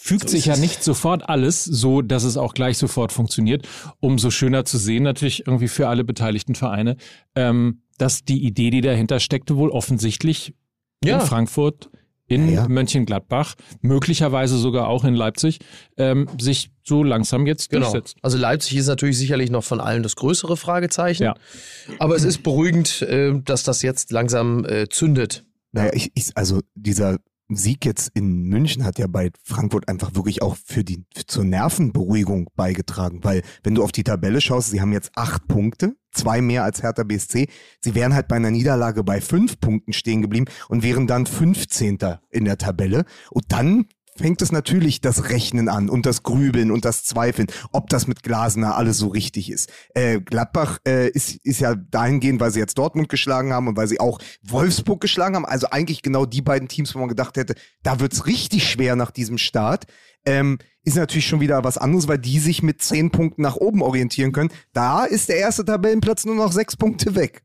Fügt sich ja nicht sofort alles so, dass es auch gleich sofort funktioniert. Umso schöner zu sehen, natürlich irgendwie für alle beteiligten Vereine, ähm, dass die Idee, die dahinter steckte, wohl offensichtlich Ja. in Frankfurt, in Ja, ja. Mönchengladbach, möglicherweise sogar auch in Leipzig, ähm, sich so langsam jetzt Genau. durchsetzt. Also Leipzig ist natürlich sicherlich noch von allen das größere Fragezeichen. Ja. Aber es ist beruhigend, äh, dass das jetzt langsam äh, zündet. Naja, ich, ich, also dieser Sieg jetzt in München hat ja bei Frankfurt einfach wirklich auch für die für, zur Nervenberuhigung beigetragen, weil wenn du auf die Tabelle schaust, sie haben jetzt acht Punkte, zwei mehr als Hertha BSC. Sie wären halt bei einer Niederlage bei fünf Punkten stehen geblieben und wären dann 15. in der Tabelle. Und dann fängt es natürlich das Rechnen an und das Grübeln und das Zweifeln, ob das mit Glasner alles so richtig ist. Äh, Gladbach äh, ist, ist ja dahingehend, weil sie jetzt Dortmund geschlagen haben und weil sie auch Wolfsburg geschlagen haben. Also eigentlich genau die beiden Teams, wo man gedacht hätte, da wird's richtig schwer nach diesem Start. Ähm, ist natürlich schon wieder was anderes, weil die sich mit zehn Punkten nach oben orientieren können. Da ist der erste Tabellenplatz nur noch sechs Punkte weg.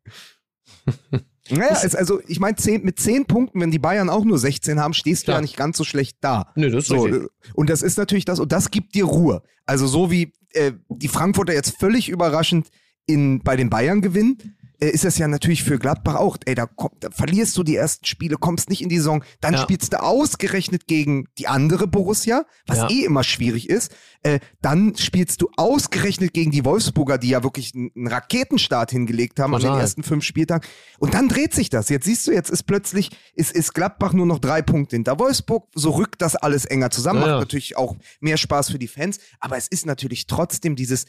Naja, ist also, ich meine, mit zehn Punkten, wenn die Bayern auch nur 16 haben, stehst du ja nicht ganz so schlecht da. Nö, das ist So, richtig. äh, und das ist natürlich das, und das gibt dir Ruhe. Also so wie äh, die Frankfurter jetzt völlig überraschend in, bei den Bayern gewinnen, ist das ja natürlich für Gladbach auch. Ey, da, komm, da verlierst du die ersten Spiele, kommst nicht in die Saison, dann Ja. spielst du ausgerechnet gegen die andere Borussia, was Ja. eh immer schwierig ist. Äh, dann spielst du ausgerechnet gegen die Wolfsburger, die ja wirklich einen, Raketenstart hingelegt haben an Total. den ersten fünf Spieltagen. Und dann dreht sich das. Jetzt siehst du, jetzt ist plötzlich, ist, ist Gladbach nur noch drei Punkte hinter Wolfsburg. So rückt das alles enger zusammen. Ja. Macht natürlich auch mehr Spaß für die Fans. Aber es ist natürlich trotzdem dieses,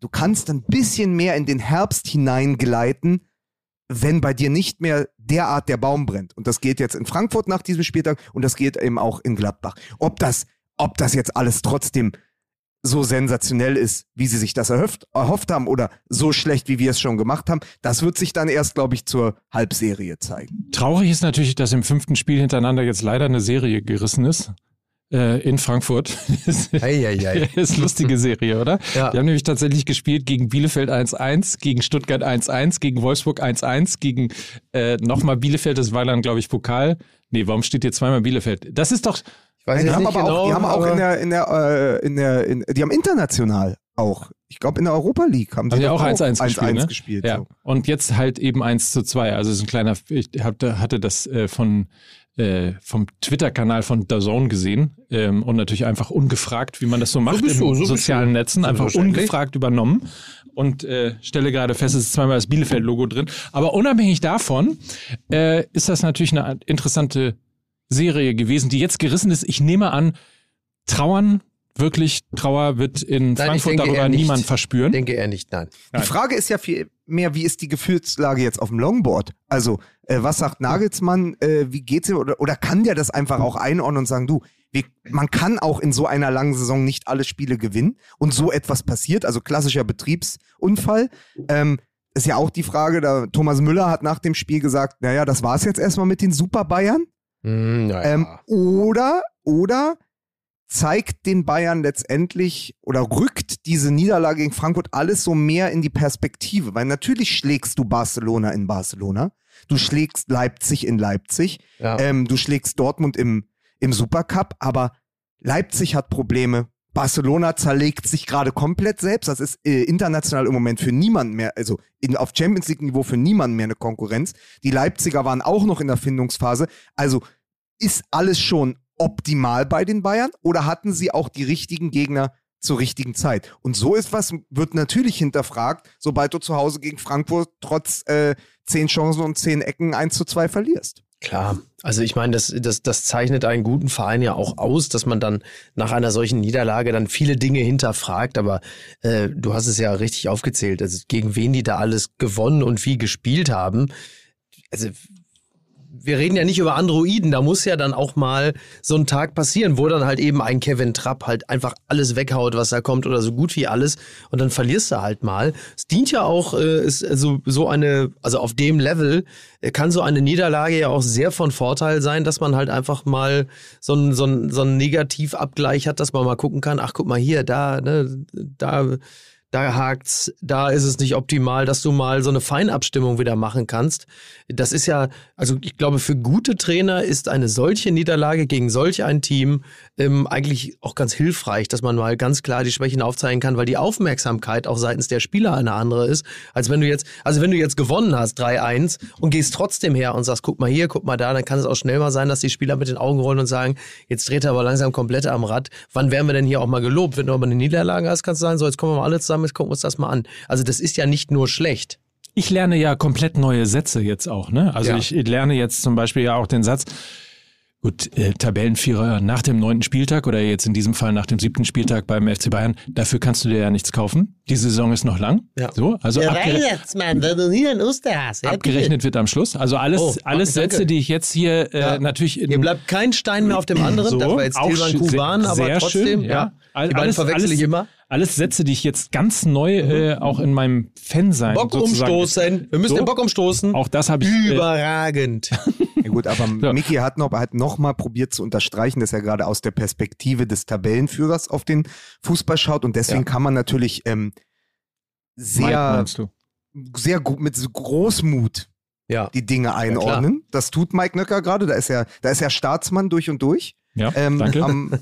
du kannst ein bisschen mehr in den Herbst hineingleiten, wenn bei dir nicht mehr derart der Baum brennt. Und das geht jetzt in Frankfurt nach diesem Spieltag und das geht eben auch in Gladbach. Ob das, ob das jetzt alles trotzdem so sensationell ist, wie sie sich das erhofft, erhofft haben oder so schlecht, wie wir es schon gemacht haben, das wird sich dann erst, glaube ich, zur Halbserie zeigen. Traurig ist natürlich, dass im fünften Spiel hintereinander jetzt leider eine Serie gerissen ist. Äh, in Frankfurt. Eieiei. ist eine lustige Serie, oder? Ja. Die haben nämlich tatsächlich gespielt gegen Bielefeld 1-1, gegen Stuttgart 1-1, gegen Wolfsburg 1-1, gegen äh, nochmal Bielefeld, das war dann, glaube ich, Pokal. Nee, warum steht hier zweimal Bielefeld? Das ist doch, Ich weiß Die haben nicht aber genau, auch, die haben auch in der, in der, äh, in der, in, die haben international auch. Ich glaube, in der Europa League haben, haben ja doch auch 1-1 gespielt, ne? gespielt. Ja. so. Und jetzt halt eben 1 zu 2. Also es ist ein kleiner, ich hab, hatte das äh, von äh, vom Twitter-Kanal von DAZN gesehen ähm, und natürlich einfach ungefragt, wie man das so macht bist in du, so sozialen. Netzen, einfach Selbstverständlich. ungefragt übernommen und äh, stelle gerade fest, es ist zweimal das Bielefeld-Logo drin. Aber unabhängig davon äh, ist das natürlich eine interessante Serie gewesen, die jetzt gerissen ist. Ich nehme an, Trauern, wirklich Trauer wird in Nein, Frankfurt darüber niemand verspüren. Denke eher nicht, nein. Die Frage ist ja viel mehr, wie ist die Gefühlslage jetzt auf dem Longboard? Also, äh, was sagt Nagelsmann, äh, wie geht's ihm? Oder, oder kann der das einfach auch einordnen und sagen, du, wir, man kann auch in so einer langen Saison nicht alle Spiele gewinnen und so etwas passiert, also klassischer Betriebsunfall. Ähm, ist ja auch die Frage, da Thomas Müller hat nach dem Spiel gesagt, naja, das war's jetzt erstmal mit den Super Bayern. Hm, ja, Ähm, oder, oder zeigt den Bayern letztendlich oder rückt diese Niederlage gegen Frankfurt alles so mehr in die Perspektive. Weil natürlich schlägst du Barcelona in Barcelona, du schlägst Leipzig in Leipzig, ja. ähm, du schlägst Dortmund im, im Supercup, aber Leipzig hat Probleme. Barcelona zerlegt sich gerade komplett selbst. Das ist äh, international im Moment für niemanden mehr, also in, auf Champions League-Niveau für niemanden mehr eine Konkurrenz. Die Leipziger waren auch noch in der Findungsphase. Also ist alles schon optimal bei den Bayern oder hatten sie auch die richtigen Gegner zur richtigen Zeit? Und so ist was, wird natürlich hinterfragt, sobald du zu Hause gegen Frankfurt trotz äh, zehn Chancen und zehn Ecken 1 zu 2 verlierst. Klar, also ich meine, das, das, das zeichnet einen guten Verein ja auch aus, dass man dann nach einer solchen Niederlage dann viele Dinge hinterfragt, aber äh, du hast es ja richtig aufgezählt, also gegen wen die da alles gewonnen und wie gespielt haben. Also wir reden ja nicht über Androiden, da muss ja dann auch mal so ein Tag passieren, wo dann halt eben ein Kevin Trapp halt einfach alles weghaut, was da kommt oder so gut wie alles und dann verlierst du halt mal. Es dient ja auch, äh, ist also so eine, also auf dem Level äh, kann so eine Niederlage ja auch sehr von Vorteil sein, dass man halt einfach mal so einen so einen- so einen Negativabgleich hat, dass man mal gucken kann, ach guck mal hier, da, ne, da da hakt's, da ist es nicht optimal, dass du mal so eine Feinabstimmung wieder machen kannst. Das ist ja, also ich glaube, für gute Trainer ist eine solche Niederlage gegen solch ein Team ähm, eigentlich auch ganz hilfreich, dass man mal ganz klar die Schwächen aufzeigen kann, weil die Aufmerksamkeit auch seitens der Spieler eine andere ist, als wenn du jetzt, also wenn du jetzt gewonnen hast, 3-1 und gehst trotzdem her und sagst, guck mal hier, guck mal da, dann kann es auch schnell mal sein, dass die Spieler mit den Augen rollen und sagen, jetzt dreht er aber langsam komplett am Rad. Wann werden wir denn hier auch mal gelobt? Wenn du aber eine Niederlage hast, kannst du sagen, so, jetzt kommen wir mal alle zusammen, jetzt gucken wir uns das mal an. Also das ist ja nicht nur schlecht. Ich lerne ja komplett neue Sätze jetzt auch, ne? Also Ja. ich lerne jetzt zum Beispiel ja auch den Satz, gut, äh, Tabellenvierer nach dem neunten Spieltag oder jetzt in diesem Fall nach dem siebten Spieltag beim FC Bayern, dafür kannst du dir ja nichts kaufen. Die Saison ist noch lang. Ja. So, also Der abgere Weihnachtsmann, wenn du hier einen Osterhase ja, abgerechnet wird am Schluss. Also alles, Oh, alles danke. Sätze, die ich jetzt hier äh, Ja. natürlich in Hier bleibt kein Stein mehr auf dem anderen. so, das war jetzt auch Tilman Kuban, sehr- aber sehr trotzdem, schön, ja. All- Die beiden alles- verwechsel ich alles- immer. Alles Sätze, die ich jetzt ganz neu äh, auch in meinem Fan sein Bock sozusagen- umstoßen. Wir müssen So. den Bock umstoßen. Auch das habe ich. Äh, Überragend. Ja gut, aber Ja. Mickey hat noch, hat noch mal probiert zu unterstreichen, dass er gerade aus der Perspektive des Tabellenführers auf den Fußball schaut und deswegen Ja. kann man natürlich ähm, sehr, sehr gut mit so Großmut Ja. die Dinge einordnen. das tut Mike Nöcker gerade. Da ist er, da ist er Staatsmann durch und durch. Ja, Ähm, danke. Am,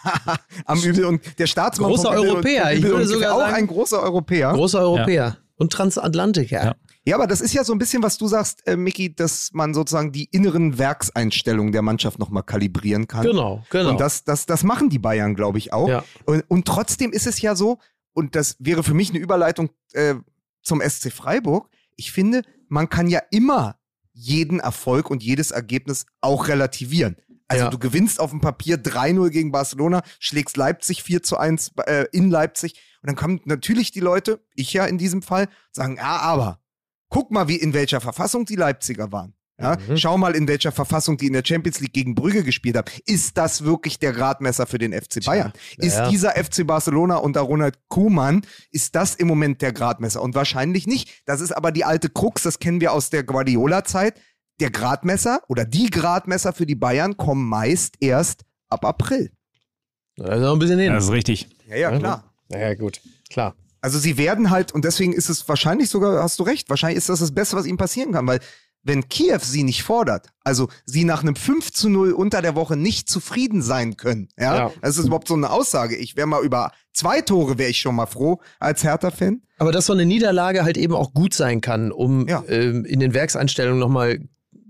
am Übel und der Staatsmann Großer Europäer. Und, Ich würde sogar auch sagen- ein großer Europäer. Großer Europäer. Und Transatlantiker. Ja. Ja, aber das ist ja so ein bisschen, was du sagst, äh, Mickey, dass man sozusagen die inneren Werkseinstellungen der Mannschaft nochmal kalibrieren kann. Genau, genau. Und das, das, das machen die Bayern, glaube ich, auch. Ja. Und, und trotzdem ist es ja so, und das wäre für mich eine Überleitung äh, zum SC Freiburg. Ich finde, man kann ja immer jeden Erfolg und jedes Ergebnis auch relativieren. Also Ja. du gewinnst auf dem Papier 3-0 gegen Barcelona, schlägst Leipzig 4 zu 1 äh, in Leipzig. Und dann kommen natürlich die Leute, ich ja in diesem Fall, sagen, ja, aber guck mal, wie in welcher Verfassung die Leipziger waren. Ja, Mhm. Schau mal, in welcher Verfassung die in der Champions League gegen Brügge gespielt haben. Ist das wirklich der Gradmesser für den FC Bayern? ja, Ist ja. dieser FC Barcelona unter Ronald Koeman, ist das im Moment der Gradmesser? Und wahrscheinlich nicht. Das ist aber die alte Krux, das kennen wir aus der Guardiola-Zeit. Der Gradmesser oder die Gradmesser für die Bayern kommen meist erst ab April. Da ist noch ein bisschen hin. Das ist richtig. Ja, ja, klar. naja, gut, klar. Also sie werden halt, und deswegen ist es wahrscheinlich sogar, hast du recht, wahrscheinlich ist das das Beste, was ihnen passieren kann, weil wenn Kiew sie nicht fordert, also sie nach einem 5 zu 0 unter der Woche nicht zufrieden sein können, ja, Ja. das ist überhaupt so eine Aussage. Ich wäre mal über zwei Tore, wäre ich schon mal froh als Hertha-Fan. Aber dass so eine Niederlage halt eben auch gut sein kann, um Ja. ähm, in den Werkseinstellungen nochmal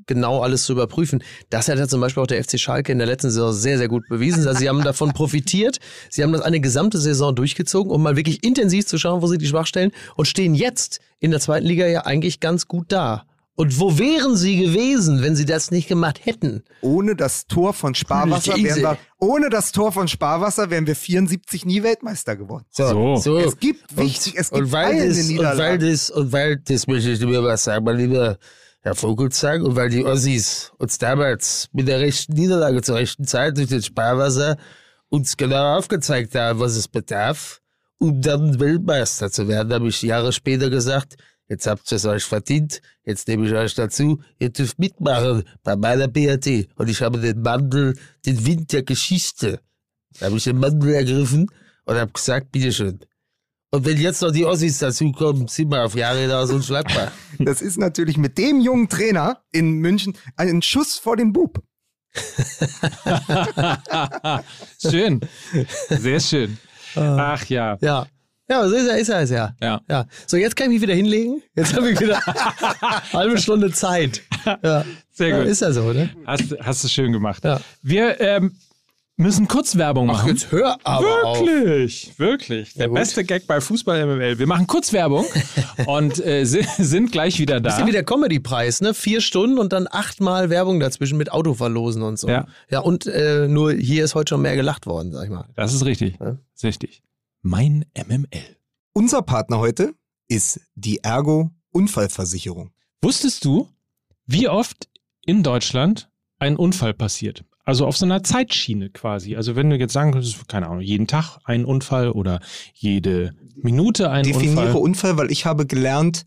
genau alles zu überprüfen. Das hat ja zum Beispiel auch der FC Schalke in der letzten Saison sehr, sehr gut bewiesen. Also sie haben davon profitiert. Sie haben das eine gesamte Saison durchgezogen, um mal wirklich intensiv zu schauen, wo sie die Schwachstellen und stehen jetzt in der zweiten Liga ja eigentlich ganz gut da. Und wo wären sie gewesen, wenn sie das nicht gemacht hätten? Ohne das Tor von Sparwasser wären wir, ohne das Tor von Sparwasser wären wir 74 nie Weltmeister geworden. So. Es gibt wichtig, es gibt und weil, das, und weil Niederlagen. das, und weil, das möchte ich mir was sagen, mein lieber Herr Vogelsang, und weil die Ossis uns damals mit der rechten Niederlage zur rechten Zeit durch den Sparwasser uns genau aufgezeigt haben, was es bedarf, um dann Weltmeister zu werden, habe ich Jahre später gesagt, jetzt habt ihr es euch verdient, jetzt nehme ich euch dazu, ihr dürft mitmachen bei meiner BRT. Und ich habe den Mandel, den Wind der Geschichte, da habe ich den Mandel ergriffen und habe gesagt, bitteschön. Und wenn jetzt noch die Ossis dazukommen, sind wir auf Jahre hinaus unschlagbar. Das ist natürlich mit dem jungen Trainer in München ein Schuss vor den Bub. schön. Sehr schön. Ach ja. ja. Ja, so ist er, ist er, ist er. Ja. Ja. So, jetzt kann ich mich wieder hinlegen. Jetzt habe ich wieder halbe Stunde Zeit. Ja. Sehr Ja, gut. ist ja so, ne? Hast, hast du schön gemacht. Ja. Wir ähm, müssen Kurzwerbung machen. Jetzt hör aber auf. Wirklich, wirklich. Der gut. beste Gag bei Fußball MML. Wir machen Kurzwerbung und äh, sind, gleich wieder da. Das ist ja wie der Comedy-Preis, ne? Vier Stunden und dann achtmal Werbung dazwischen mit Autoverlosen und so. Ja. Ja, und äh, nur hier ist heute schon mehr gelacht worden, sag ich mal. Das ist richtig. Ja. Das ist richtig. Mein MML. Unser Partner heute ist die Ergo Unfallversicherung. Wusstest du, wie oft in Deutschland ein Unfall passiert? Also auf so einer Zeitschiene quasi. Also wenn du jetzt sagen könntest, keine Ahnung, jeden Tag ein Unfall oder jede Minute ein Definiere Unfall. Unfall, weil ich habe gelernt,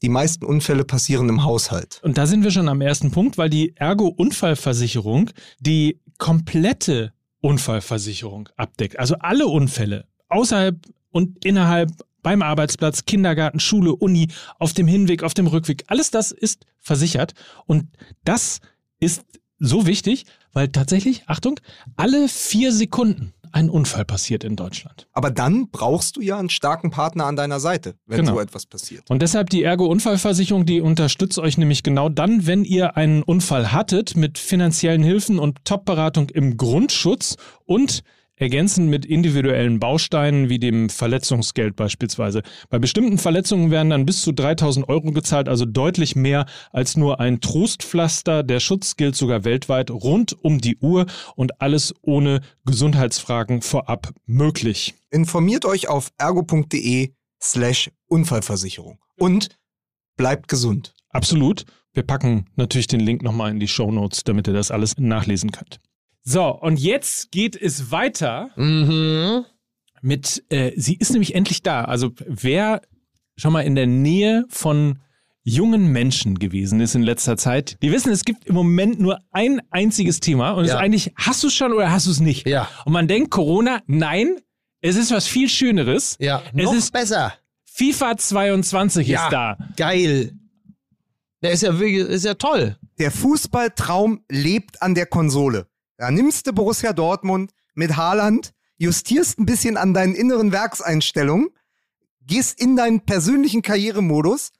die meisten Unfälle passieren im Haushalt. Und da sind wir schon am ersten Punkt, weil die Ergo-Unfallversicherung die komplette Unfallversicherung abdeckt. Also alle Unfälle außerhalb und innerhalb beim Arbeitsplatz, Kindergarten, Schule, Uni, auf dem Hinweg, auf dem Rückweg. Alles das ist versichert. Und das ist so wichtig, weil tatsächlich, Achtung, alle vier Sekunden ein Unfall passiert in Deutschland. Aber dann brauchst du ja einen starken Partner an deiner Seite, wenn Genau. so etwas passiert. Und deshalb die Ergo-Unfallversicherung, die unterstützt euch nämlich genau dann, wenn ihr einen Unfall hattet, mit finanziellen Hilfen und Top-Beratung im Grundschutz und ergänzend mit individuellen Bausteinen wie dem Verletzungsgeld beispielsweise. Bei bestimmten Verletzungen werden dann bis zu 3000 Euro gezahlt, also deutlich mehr als nur ein Trostpflaster. Der Schutz gilt sogar weltweit rund um die Uhr und alles ohne Gesundheitsfragen vorab möglich. Informiert euch auf ergo.de slash Unfallversicherung und bleibt gesund. Absolut. Wir packen natürlich den Link nochmal in die Show Notes, damit ihr das alles nachlesen könnt. So, und jetzt geht es weiter Mhm. mit, äh, sie ist nämlich endlich da. Also wer schon mal in der Nähe von jungen Menschen gewesen ist in letzter Zeit, die wissen, es gibt im Moment nur ein einziges Thema und es Ja. ist eigentlich, hast du es schon oder hast du es nicht? Ja. Und man denkt, Corona, nein, es ist was viel Schöneres. Ja, Es noch ist besser. FIFA 22 Ja. ist da. Geil. Der ist ja wirklich, ist ja toll. Der Fußballtraum lebt an der Konsole. Da nimmst du Borussia Dortmund mit Haaland, justierst ein bisschen an deinen inneren Werkseinstellungen, gehst in deinen persönlichen Karrieremodus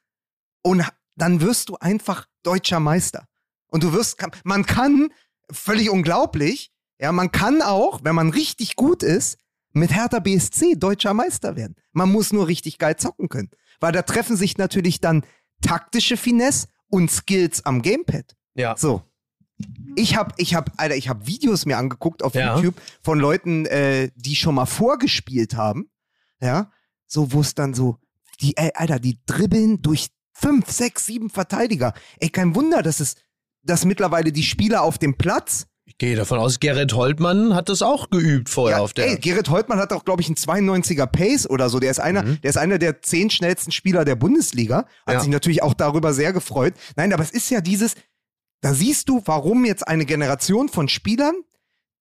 und dann wirst du einfach deutscher Meister. Und du wirst, man kann, völlig unglaublich, ja, man kann auch, wenn man richtig gut ist, mit Hertha BSC deutscher Meister werden. Man muss nur richtig geil zocken können. Weil da treffen sich natürlich dann taktische Finesse und Skills am Gamepad. Ja. So. Ich habe, ich habe, Alter, ich habe Videos mir angeguckt auf Ja. YouTube von Leuten, äh, die schon mal vorgespielt haben. Ja, so wo es dann so, die, ey, Alter, die dribbeln durch fünf, sechs, sieben Verteidiger. Ey, kein Wunder, dass es, dass mittlerweile die Spieler auf dem Platz. Ich gehe davon aus, Gerrit Holtmann hat das auch geübt vorher Ja, auf der. ey, Gerrit Holtmann hat auch, glaube ich, einen 92er Pace oder so. Der ist einer, der ist einer der zehn schnellsten Spieler der Bundesliga. Hat Ja. sich natürlich auch darüber sehr gefreut. Nein, aber es ist ja dieses, da siehst du, warum jetzt eine Generation von Spielern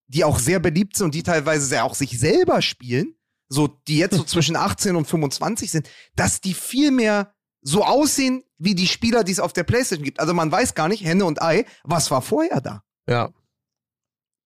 die auch sehr beliebt sind und die teilweise sehr auch sich selber spielen, so die jetzt so zwischen 18 und 25 sind, dass die viel mehr so aussehen wie die Spieler, die es auf der Playstation gibt. Also man weiß gar nicht, Henne und Ei, was war vorher da? Ja.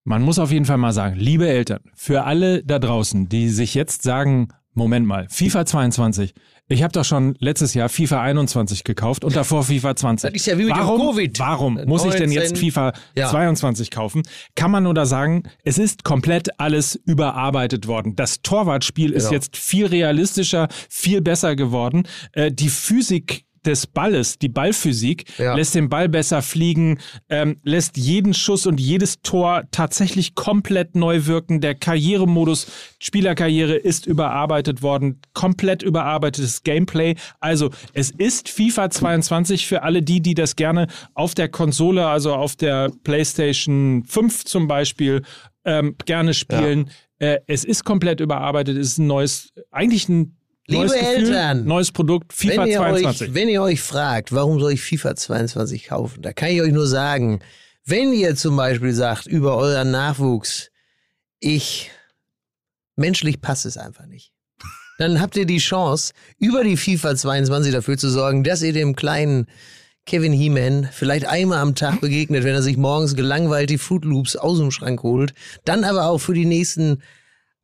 Man muss auf jeden Fall mal sagen, liebe Eltern, für alle da draußen, die sich jetzt sagen, Moment mal, FIFA 22, ich habe doch schon letztes Jahr FIFA 21 gekauft und davor FIFA 20. Das ist ja wie mit warum, Covid. Warum muss ich denn 19, jetzt FIFA ja. 22 kaufen? Kann man nur da sagen, es ist komplett alles überarbeitet worden. Das Torwartspiel ist Genau. jetzt viel realistischer, viel besser geworden. Äh, die Physik des Balles, die Ballphysik, Ja. lässt den Ball besser fliegen, ähm, lässt jeden Schuss und jedes Tor tatsächlich komplett neu wirken. Der Karrieremodus, Spielerkarriere ist überarbeitet worden, komplett überarbeitetes Gameplay. Also es ist FIFA 22 für alle die, die das gerne auf der Konsole, also auf der PlayStation 5 zum Beispiel, ähm, gerne spielen. Äh, es ist komplett überarbeitet, es ist ein neues, eigentlich ein Liebe neues Gefühl, Eltern, neues Produkt, FIFA wenn ihr 22. Euch, wenn ihr euch fragt, warum soll ich FIFA 22 kaufen, da kann ich euch nur sagen, wenn ihr zum Beispiel sagt über euren Nachwuchs, ich, menschlich passt es einfach nicht. Dann habt ihr die Chance, über die FIFA 22 dafür zu sorgen, dass ihr dem kleinen Kevin Heeman vielleicht einmal am Tag begegnet, wenn er sich morgens gelangweilt die Fruit Loops aus dem Schrank holt, dann aber auch für die nächsten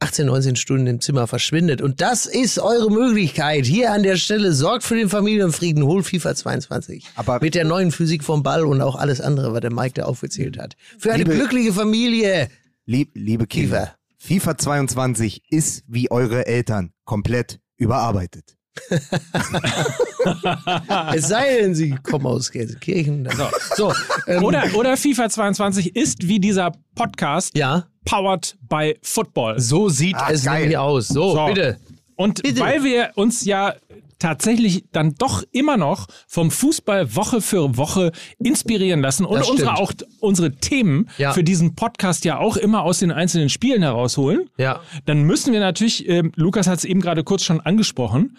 18, 19 Stunden im Zimmer verschwindet. Und das ist eure Möglichkeit. Hier an der Stelle sorgt für den Familienfrieden, hol FIFA 22. Aber- mit der neuen Physik vom Ball und auch alles andere, was der Mike da aufgezählt hat. Für eine Liebe- glückliche Familie. Lieb, liebe Kinder, FIFA 22 ist wie eure Eltern komplett überarbeitet. Es sei denn, sie kommen aus Gelsenkirchen. Dann- So, ähm, Oder, oder FIFA 22 ist wie dieser Podcast ja, powered by Football. so sieht Ah, es geil. nämlich aus. So, So. bitte. Und Bitte. weil wir uns ja tatsächlich dann doch immer noch vom Fußball Woche für Woche inspirieren lassen und unsere auch unsere Themen Ja. für diesen Podcast ja auch immer aus den einzelnen Spielen herausholen, Ja. dann müssen wir natürlich, ähm, Lukas hat es eben gerade kurz schon angesprochen,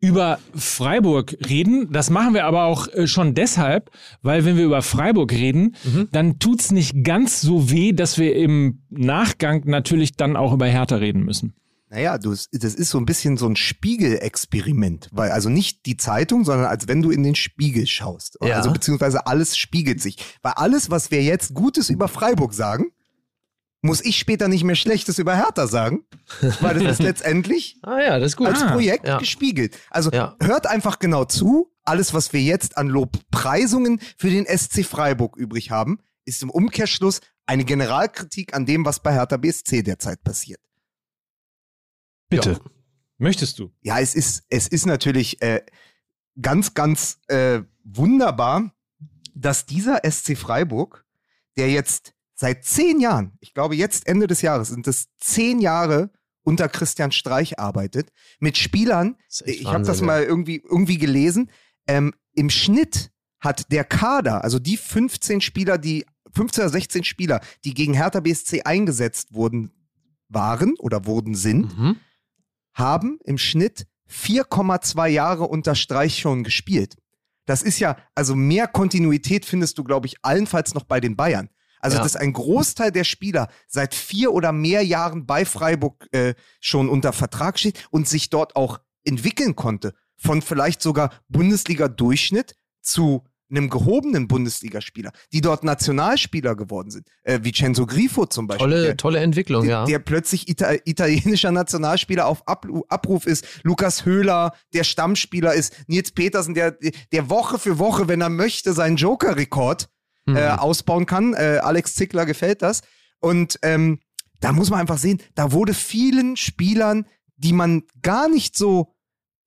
über Freiburg reden. Das machen wir aber auch äh, schon deshalb, weil wenn wir über Freiburg reden, Mhm. dann tut's nicht ganz so weh, dass wir im Nachgang natürlich dann auch über Hertha reden müssen. Naja, du, das ist so ein bisschen so ein Spiegelexperiment, weil also nicht die Zeitung, sondern als wenn du in den Spiegel schaust. Ja. Also beziehungsweise alles spiegelt sich. Weil alles, was wir jetzt Gutes über Freiburg sagen, muss ich später nicht mehr Schlechtes über Hertha sagen, weil das ist letztendlich Ah ja, das ist gut. als Projekt ja. gespiegelt. Also Ja. hört einfach genau zu. Alles, was wir jetzt an Lobpreisungen für den SC Freiburg übrig haben, ist im Umkehrschluss eine Generalkritik an dem, was bei Hertha BSC derzeit passiert. Bitte. Ja. Möchtest du? Ja, es ist, es ist natürlich äh, ganz, ganz äh, wunderbar, dass dieser SC Freiburg, der jetzt seit zehn Jahren, ich glaube jetzt Ende des Jahres, sind es zehn Jahre unter Christian Streich arbeitet, mit Spielern, ich habe das mal irgendwie, irgendwie gelesen, ähm, im Schnitt hat der Kader, also die 15 Spieler, die 15 oder 16 Spieler, die gegen Hertha BSC eingesetzt wurden, waren oder wurden sind, Mhm. haben im Schnitt 4,2 Jahre unter Streich schon gespielt. Das ist ja, also mehr Kontinuität findest du, glaube ich, allenfalls noch bei den Bayern. Also, Ja. dass ein Großteil der Spieler seit vier oder mehr Jahren bei Freiburg äh, schon unter Vertrag steht und sich dort auch entwickeln konnte. Von vielleicht sogar Bundesliga-Durchschnitt zu einem gehobenen Bundesligaspieler, die dort Nationalspieler geworden sind. Äh, Vincenzo Grifo zum Beispiel. Tolle, der- tolle Entwicklung, der, ja. der plötzlich Ita italienischer Nationalspieler auf Abru- Abruf ist, Lukas Höhler, der Stammspieler ist, Nils Petersen, der, der Woche für Woche, wenn er möchte, seinen Joker-Rekord Mhm. äh, ausbauen kann. Äh, Alex Zickler gefällt das. Und ähm, da muss man einfach sehen, da wurde vielen Spielern, die man gar nicht so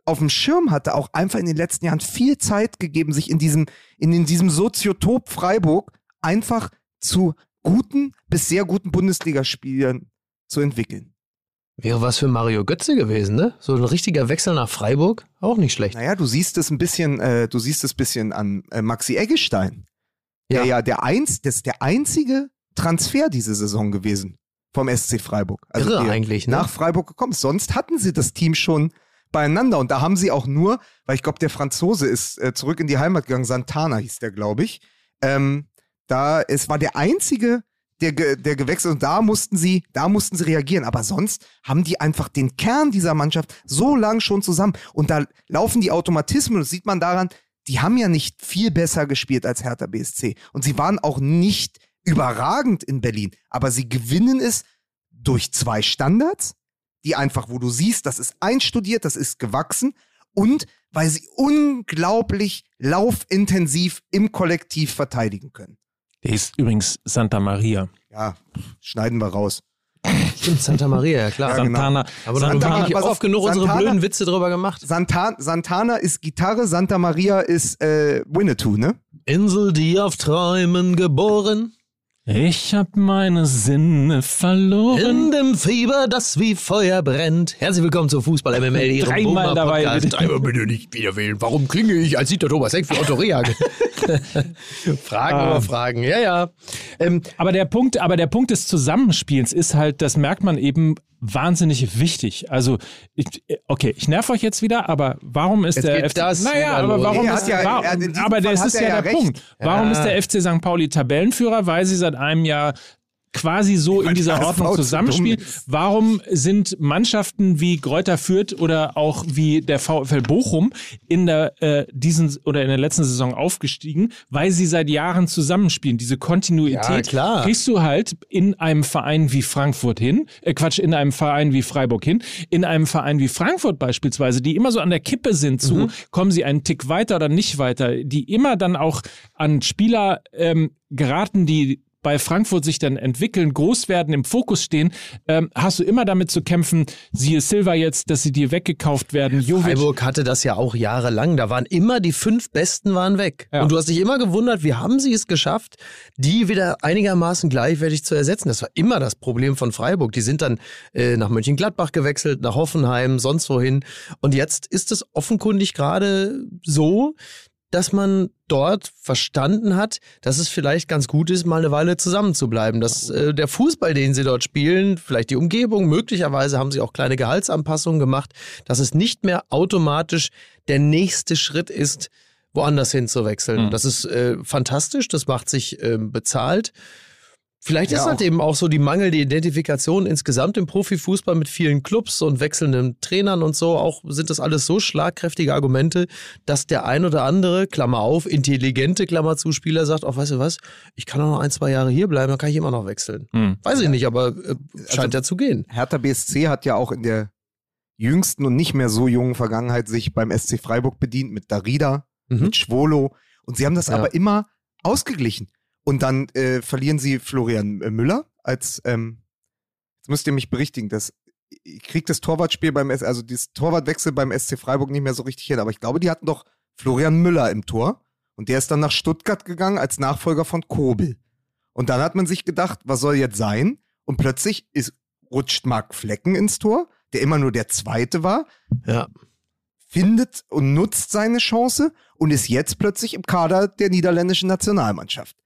auf dem Schirm hatte, auch einfach in den letzten Jahren viel Zeit gegeben, sich in diesem, in, in diesem Soziotop Freiburg einfach zu guten bis sehr guten Bundesligaspielern zu entwickeln. Wäre was für Mario Götze gewesen, ne? So ein richtiger Wechsel nach Freiburg, auch nicht schlecht. Naja, du siehst es ein bisschen, äh, du siehst es ein bisschen an äh, Maxi Eggestein. Der ja, der eins, das ist der einzige Transfer diese Saison gewesen vom SC Freiburg. Also Irre eigentlich, ne? nach Freiburg gekommen. Sonst hatten sie das Team schon beieinander und da haben sie auch nur, weil ich glaube, der Franzose ist äh, zurück in die Heimat gegangen, Santana hieß der, glaube ich. Ähm, da, es war der einzige, der, der gewechselt und da mussten sie, da mussten sie reagieren. Aber sonst haben die einfach den Kern dieser Mannschaft so lang schon zusammen. Und da laufen die Automatismen, das sieht man daran, die haben ja nicht viel besser gespielt als Hertha BSC. Und sie waren auch nicht überragend in Berlin. Aber sie gewinnen es durch zwei Standards, die einfach, wo du siehst, das ist einstudiert, das ist gewachsen und weil sie unglaublich laufintensiv im Kollektiv verteidigen können. Der ist übrigens Santa Maria. Ja, schneiden wir raus. Stimmt, Santa Maria, ja klar. Ja, genau. Santana. Aber dann haben Santana, wir nicht pass oft auf, genug unsere Santana- blöden Witze drüber gemacht. Santa Santana ist Gitarre, Santa Maria ist äh, Winnetou, ne? Insel, die auf Träumen geboren, Ich hab meine Sinne verloren. in dem Fieber, das wie Feuer brennt. Herzlich willkommen zu Fußball MML, Ihrem Dreimal dabei, Podcast. bitte. Dreimal bitte nicht wieder wählen. Warum klinge ich als Dieter Thomas Heck wie Otto Rehagel? Fragen Ah. über Fragen, ja, ja. Ähm, Aber der Punkt, aber der Punkt des Zusammenspiels ist halt, das merkt man eben wahnsinnig wichtig. Also, ich, okay, ich nerv euch jetzt wieder, aber warum ist Jetzt der geht das Naja, aber warum Nee, ist ja- war, er- aber Fall das ist ja ja der recht. Punkt. Warum Ja. ist der FC St. Pauli Tabellenführer? Weil sie seit einem Jahr quasi so in dieser Ordnung zusammenspielen. Warum sind Mannschaften wie Greuther Fürth oder auch wie der VfL Bochum in der äh, diesen oder in der letzten Saison aufgestiegen? Weil sie seit Jahren zusammenspielen. Diese Kontinuität Ja, klar. kriegst du halt in einem Verein wie Frankfurt hin, äh Quatsch, in einem Verein wie Freiburg hin, in einem Verein wie Frankfurt beispielsweise, die immer so an der Kippe sind zu, Mhm. kommen sie einen Tick weiter oder nicht weiter, die immer dann auch an Spieler ähm, geraten, die bei Frankfurt sich dann entwickeln, groß werden, im Fokus stehen, ähm, hast du immer damit zu kämpfen, siehe Silva jetzt, dass sie dir weggekauft werden, Jovic. Freiburg hatte das ja auch jahrelang. Da waren immer die fünf Besten waren weg. Ja. Und du hast dich immer gewundert, wie haben sie es geschafft, die wieder einigermaßen gleichwertig zu ersetzen. Das war immer das Problem von Freiburg. Die sind dann äh, nach Mönchengladbach gewechselt, nach Hoffenheim, sonst wohin. Und jetzt ist es offenkundig gerade so, dass man dort verstanden hat, dass es vielleicht ganz gut ist, mal eine Weile zusammen zu bleiben. Dass äh, der Fußball, den sie dort spielen, vielleicht die Umgebung, möglicherweise haben sie auch kleine Gehaltsanpassungen gemacht, dass es nicht mehr automatisch der nächste Schritt ist, woanders hin zu wechseln. Mhm. Das ist äh, fantastisch, das macht sich ähm, bezahlt. Vielleicht Ja, ist halt eben auch so die mangelnde Identifikation insgesamt im Profifußball mit vielen Clubs und wechselnden Trainern und so. Auch sind das alles so schlagkräftige Argumente, dass der ein oder andere, Klammer auf, intelligente Klammer zu Spieler sagt, auch weißt du was, ich kann auch noch ein, zwei Jahre hier bleiben, dann kann ich immer noch wechseln. Hm. Weiß ich nicht, aber äh, scheint ja zu gehen. Hertha BSC hat ja auch in der jüngsten und nicht mehr so jungen Vergangenheit sich beim SC Freiburg bedient mit Darida, Mhm. mit Schwolo. Und sie haben das Ja. aber immer ausgeglichen. Und dann äh, verlieren sie Florian äh, Müller als, ähm, jetzt müsst ihr mich berichtigen, das, ich krieg das Torwartspiel beim S, also das Torwartwechsel beim SC Freiburg nicht mehr so richtig hin, aber ich glaube, die hatten doch Florian Müller im Tor und der ist dann nach Stuttgart gegangen als Nachfolger von Kobel. Und dann hat man sich gedacht, was soll jetzt sein? Und plötzlich ist, rutscht Marc Flecken ins Tor, der immer nur der Zweite war, Ja. findet und nutzt seine Chance und ist jetzt plötzlich im Kader der niederländischen Nationalmannschaft.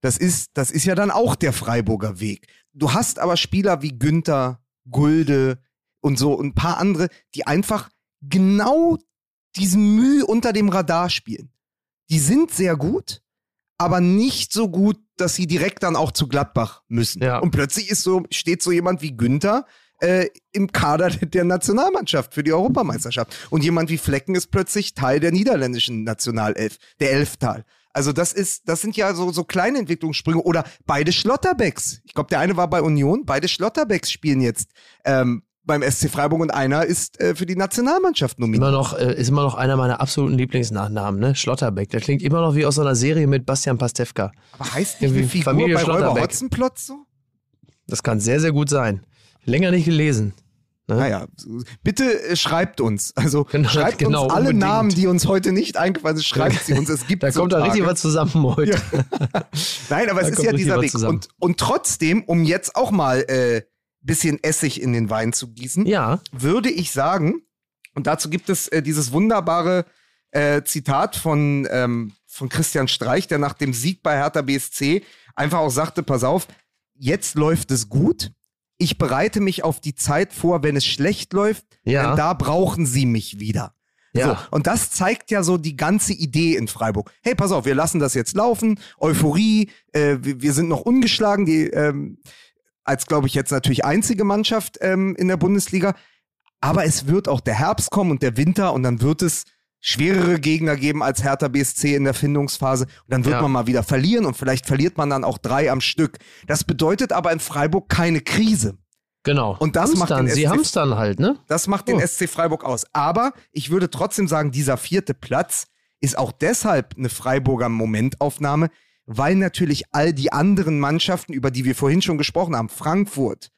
Das ist, das ist ja dann auch der Freiburger Weg. Du hast aber Spieler wie Günther, Gulde und so und ein paar andere, die einfach genau diesen Müll unter dem Radar spielen. Die sind sehr gut, aber nicht so gut, dass sie direkt dann auch zu Gladbach müssen. Ja. Und plötzlich ist so, steht so jemand wie Günther äh, im Kader der Nationalmannschaft für die Europameisterschaft. Und jemand wie Flecken ist plötzlich Teil der niederländischen Nationalelf, der Elftal. Also das ist, das sind ja so, so kleine Entwicklungssprünge. Oder beide Schlotterbecks. Ich glaube, der eine war bei Union, beide Schlotterbecks spielen jetzt ähm, beim SC Freiburg und einer ist äh, für die Nationalmannschaft nominiert. Immer noch, äh, ist immer noch einer meiner absoluten Lieblingsnachnamen, ne? Schlotterbeck. Der klingt immer noch wie aus so einer Serie mit Bastian Pastewka. Aber heißt nicht eine Figur Familie bei Räuber. Hotzenplotz so? Das kann sehr, sehr gut sein. Länger nicht gelesen. Ne? Naja, bitte äh, schreibt uns. Also Genau, schreibt genau, uns alle unbedingt. Namen, die uns heute nicht eingefallen sind, schreibt sie uns. Es gibt Da so kommt da richtig was zusammen heute. Nein, aber es Da ist kommt ja dieser Weg. zusammen. Und, und trotzdem, um jetzt auch mal äh, bisschen Essig in den Wein zu gießen, Ja. würde ich sagen, und dazu gibt es äh, dieses wunderbare äh, Zitat von, ähm, von Christian Streich, der nach dem Sieg bei Hertha BSC einfach auch sagte, pass auf, jetzt läuft es gut. Ich bereite mich auf die Zeit vor, wenn es schlecht läuft, Ja. denn da brauchen sie mich wieder. Ja. So, und das zeigt ja so die ganze Idee in Freiburg. Hey, pass auf, wir lassen das jetzt laufen. Euphorie, äh, wir, wir sind noch ungeschlagen, die ähm, als glaube ich jetzt natürlich einzige Mannschaft ähm, in der Bundesliga. Aber es wird auch der Herbst kommen und der Winter und dann wird es schwerere Gegner geben als Hertha BSC in der Findungsphase. Und dann wird Ja. man mal wieder verlieren und vielleicht verliert man dann auch drei am Stück. Das bedeutet aber in Freiburg keine Krise. Genau. Und das macht Hamstern. den Sie haben es dann halt, ne? Das macht den Oh. SC Freiburg aus. Aber ich würde trotzdem sagen, dieser vierte Platz ist auch deshalb eine Freiburger Momentaufnahme, weil natürlich all die anderen Mannschaften, über die wir vorhin schon gesprochen haben, Frankfurt,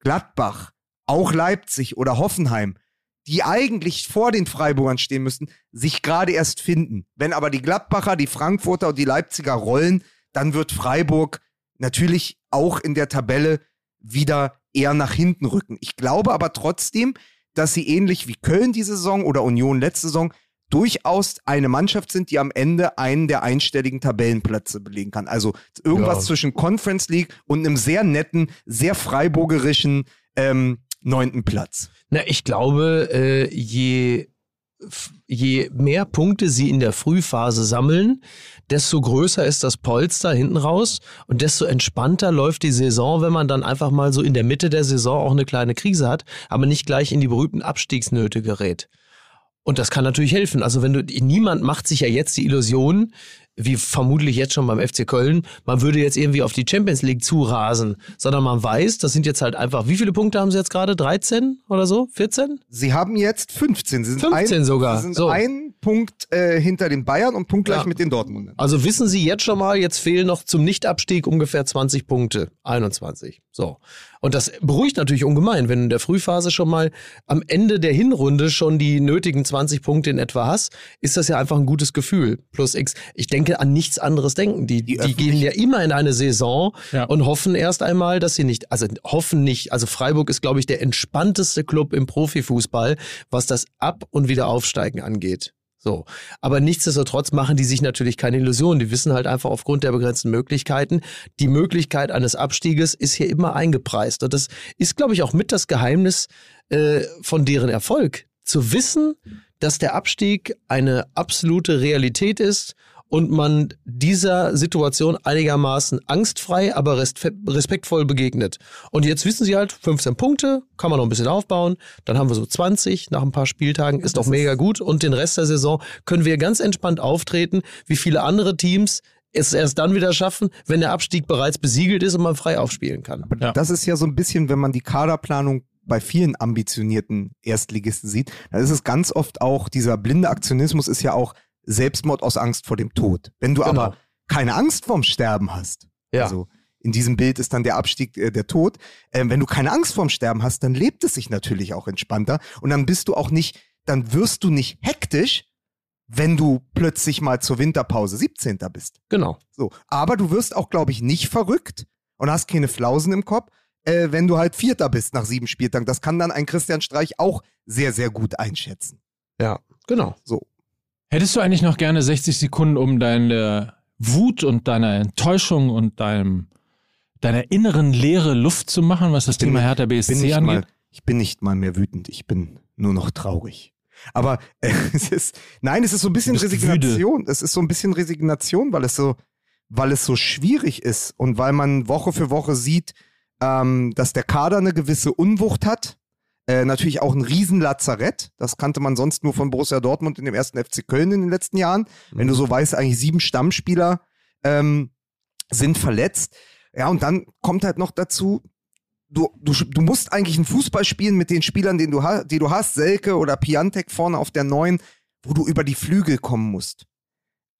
Gladbach, auch Leipzig oder Hoffenheim, die eigentlich vor den Freiburgern stehen müssten, sich gerade erst finden. Wenn aber die Gladbacher, die Frankfurter und die Leipziger rollen, dann wird Freiburg natürlich auch in der Tabelle wieder eher nach hinten rücken. Ich glaube aber trotzdem, dass sie ähnlich wie Köln diese Saison oder Union letzte Saison durchaus eine Mannschaft sind, die am Ende einen der einstelligen Tabellenplätze belegen kann. Also irgendwas Ja. zwischen Conference League und einem sehr netten, sehr freiburgerischen ähm, neunten Platz. Na, ich glaube, äh, je, je mehr Punkte sie in der Frühphase sammeln, desto größer ist das Polster hinten raus und desto entspannter läuft die Saison, wenn man dann einfach mal so in der Mitte der Saison auch eine kleine Krise hat, aber nicht gleich in die berühmten Abstiegsnöte gerät. Und das kann natürlich helfen. Also wenn du, niemand macht sich ja jetzt die Illusion, wie vermutlich jetzt schon beim FC Köln, man würde jetzt irgendwie auf die Champions League zurasen, sondern man weiß, das sind jetzt halt einfach, wie viele Punkte haben sie jetzt gerade? 13 oder so? 14? Sie haben jetzt 15. Sie sind 15 ein, sogar. Sie sind So. ein Punkt äh, hinter den Bayern und punktgleich Ja. mit den Dortmundern. Also wissen Sie jetzt schon mal, jetzt fehlen noch zum Nichtabstieg ungefähr 20 Punkte. 21. So. Und das beruhigt natürlich ungemein, wenn du in der Frühphase schon mal am Ende der Hinrunde schon die nötigen 20 Punkte in etwa hast, ist das ja einfach ein gutes Gefühl. Plus X. Ich denke an nichts anderes denken. Die, die, öffentlich- gehen ja immer in eine Saison Ja. und hoffen erst einmal, dass sie nicht, also hoffen nicht. Also Freiburg ist, glaube ich, der entspannteste Club im Profifußball, was das Ab- und Wiederaufsteigen angeht. So. Aber nichtsdestotrotz machen die sich natürlich keine Illusionen. Die wissen halt einfach aufgrund der begrenzten Möglichkeiten, die Möglichkeit eines Abstieges ist hier immer eingepreist. Und das ist, glaube ich, auch mit das Geheimnis äh, von deren Erfolg. Zu wissen, dass der Abstieg eine absolute Realität ist und man dieser Situation einigermaßen angstfrei, aber respe- respektvoll begegnet. Und jetzt wissen sie halt, 15 Punkte, kann man noch ein bisschen aufbauen, dann haben wir so 20 nach ein paar Spieltagen, ist doch mega gut und den Rest der Saison können wir ganz entspannt auftreten, wie viele andere Teams es erst dann wieder schaffen, wenn der Abstieg bereits besiegelt ist und man frei aufspielen kann. Ja. Das ist ja so ein bisschen, wenn man die Kaderplanung bei vielen ambitionierten Erstligisten sieht, dann ist es ganz oft auch, dieser blinde Aktionismus ist ja auch Selbstmord aus Angst vor dem Tod. Wenn du Genau. aber keine Angst vorm Sterben hast, Ja. also in diesem Bild ist dann der Abstieg äh, der Tod, ähm, wenn du keine Angst vorm Sterben hast, dann lebt es sich natürlich auch entspannter und dann bist du auch nicht, dann wirst du nicht hektisch, wenn du plötzlich mal zur Winterpause 17. bist. Genau. So. Aber du wirst auch, glaube ich, nicht verrückt und hast keine Flausen im Kopf, äh, wenn du halt Vierter bist nach sieben Spieltagen. Das kann dann ein Christian Streich auch sehr, sehr gut einschätzen. Ja, genau. So. Hättest du eigentlich noch gerne 60 Sekunden, um deine Wut und deine Enttäuschung und deinem, deiner inneren leere Luft zu machen, was das Thema nicht- Hertha BSC angeht? mal, ich bin nicht mal mehr wütend, ich bin nur noch traurig. Aber äh, es ist, nein, es ist so ein bisschen Resignation. Es ist so ein bisschen Resignation, weil es so, weil es so schwierig ist und weil man Woche für Woche sieht, ähm, dass der Kader eine gewisse Unwucht hat. Äh, natürlich auch ein Riesenlazarett. Das kannte man sonst nur von Borussia Dortmund in dem ersten FC Köln in den letzten Jahren. Wenn du so weißt, eigentlich sieben Stammspieler ähm, sind verletzt. Ja, und dann kommt halt noch dazu, du, du, du musst eigentlich einen Fußball spielen mit den Spielern, den du, die du hast, Selke oder Piantek vorne auf der Neuen, wo du über die Flügel kommen musst.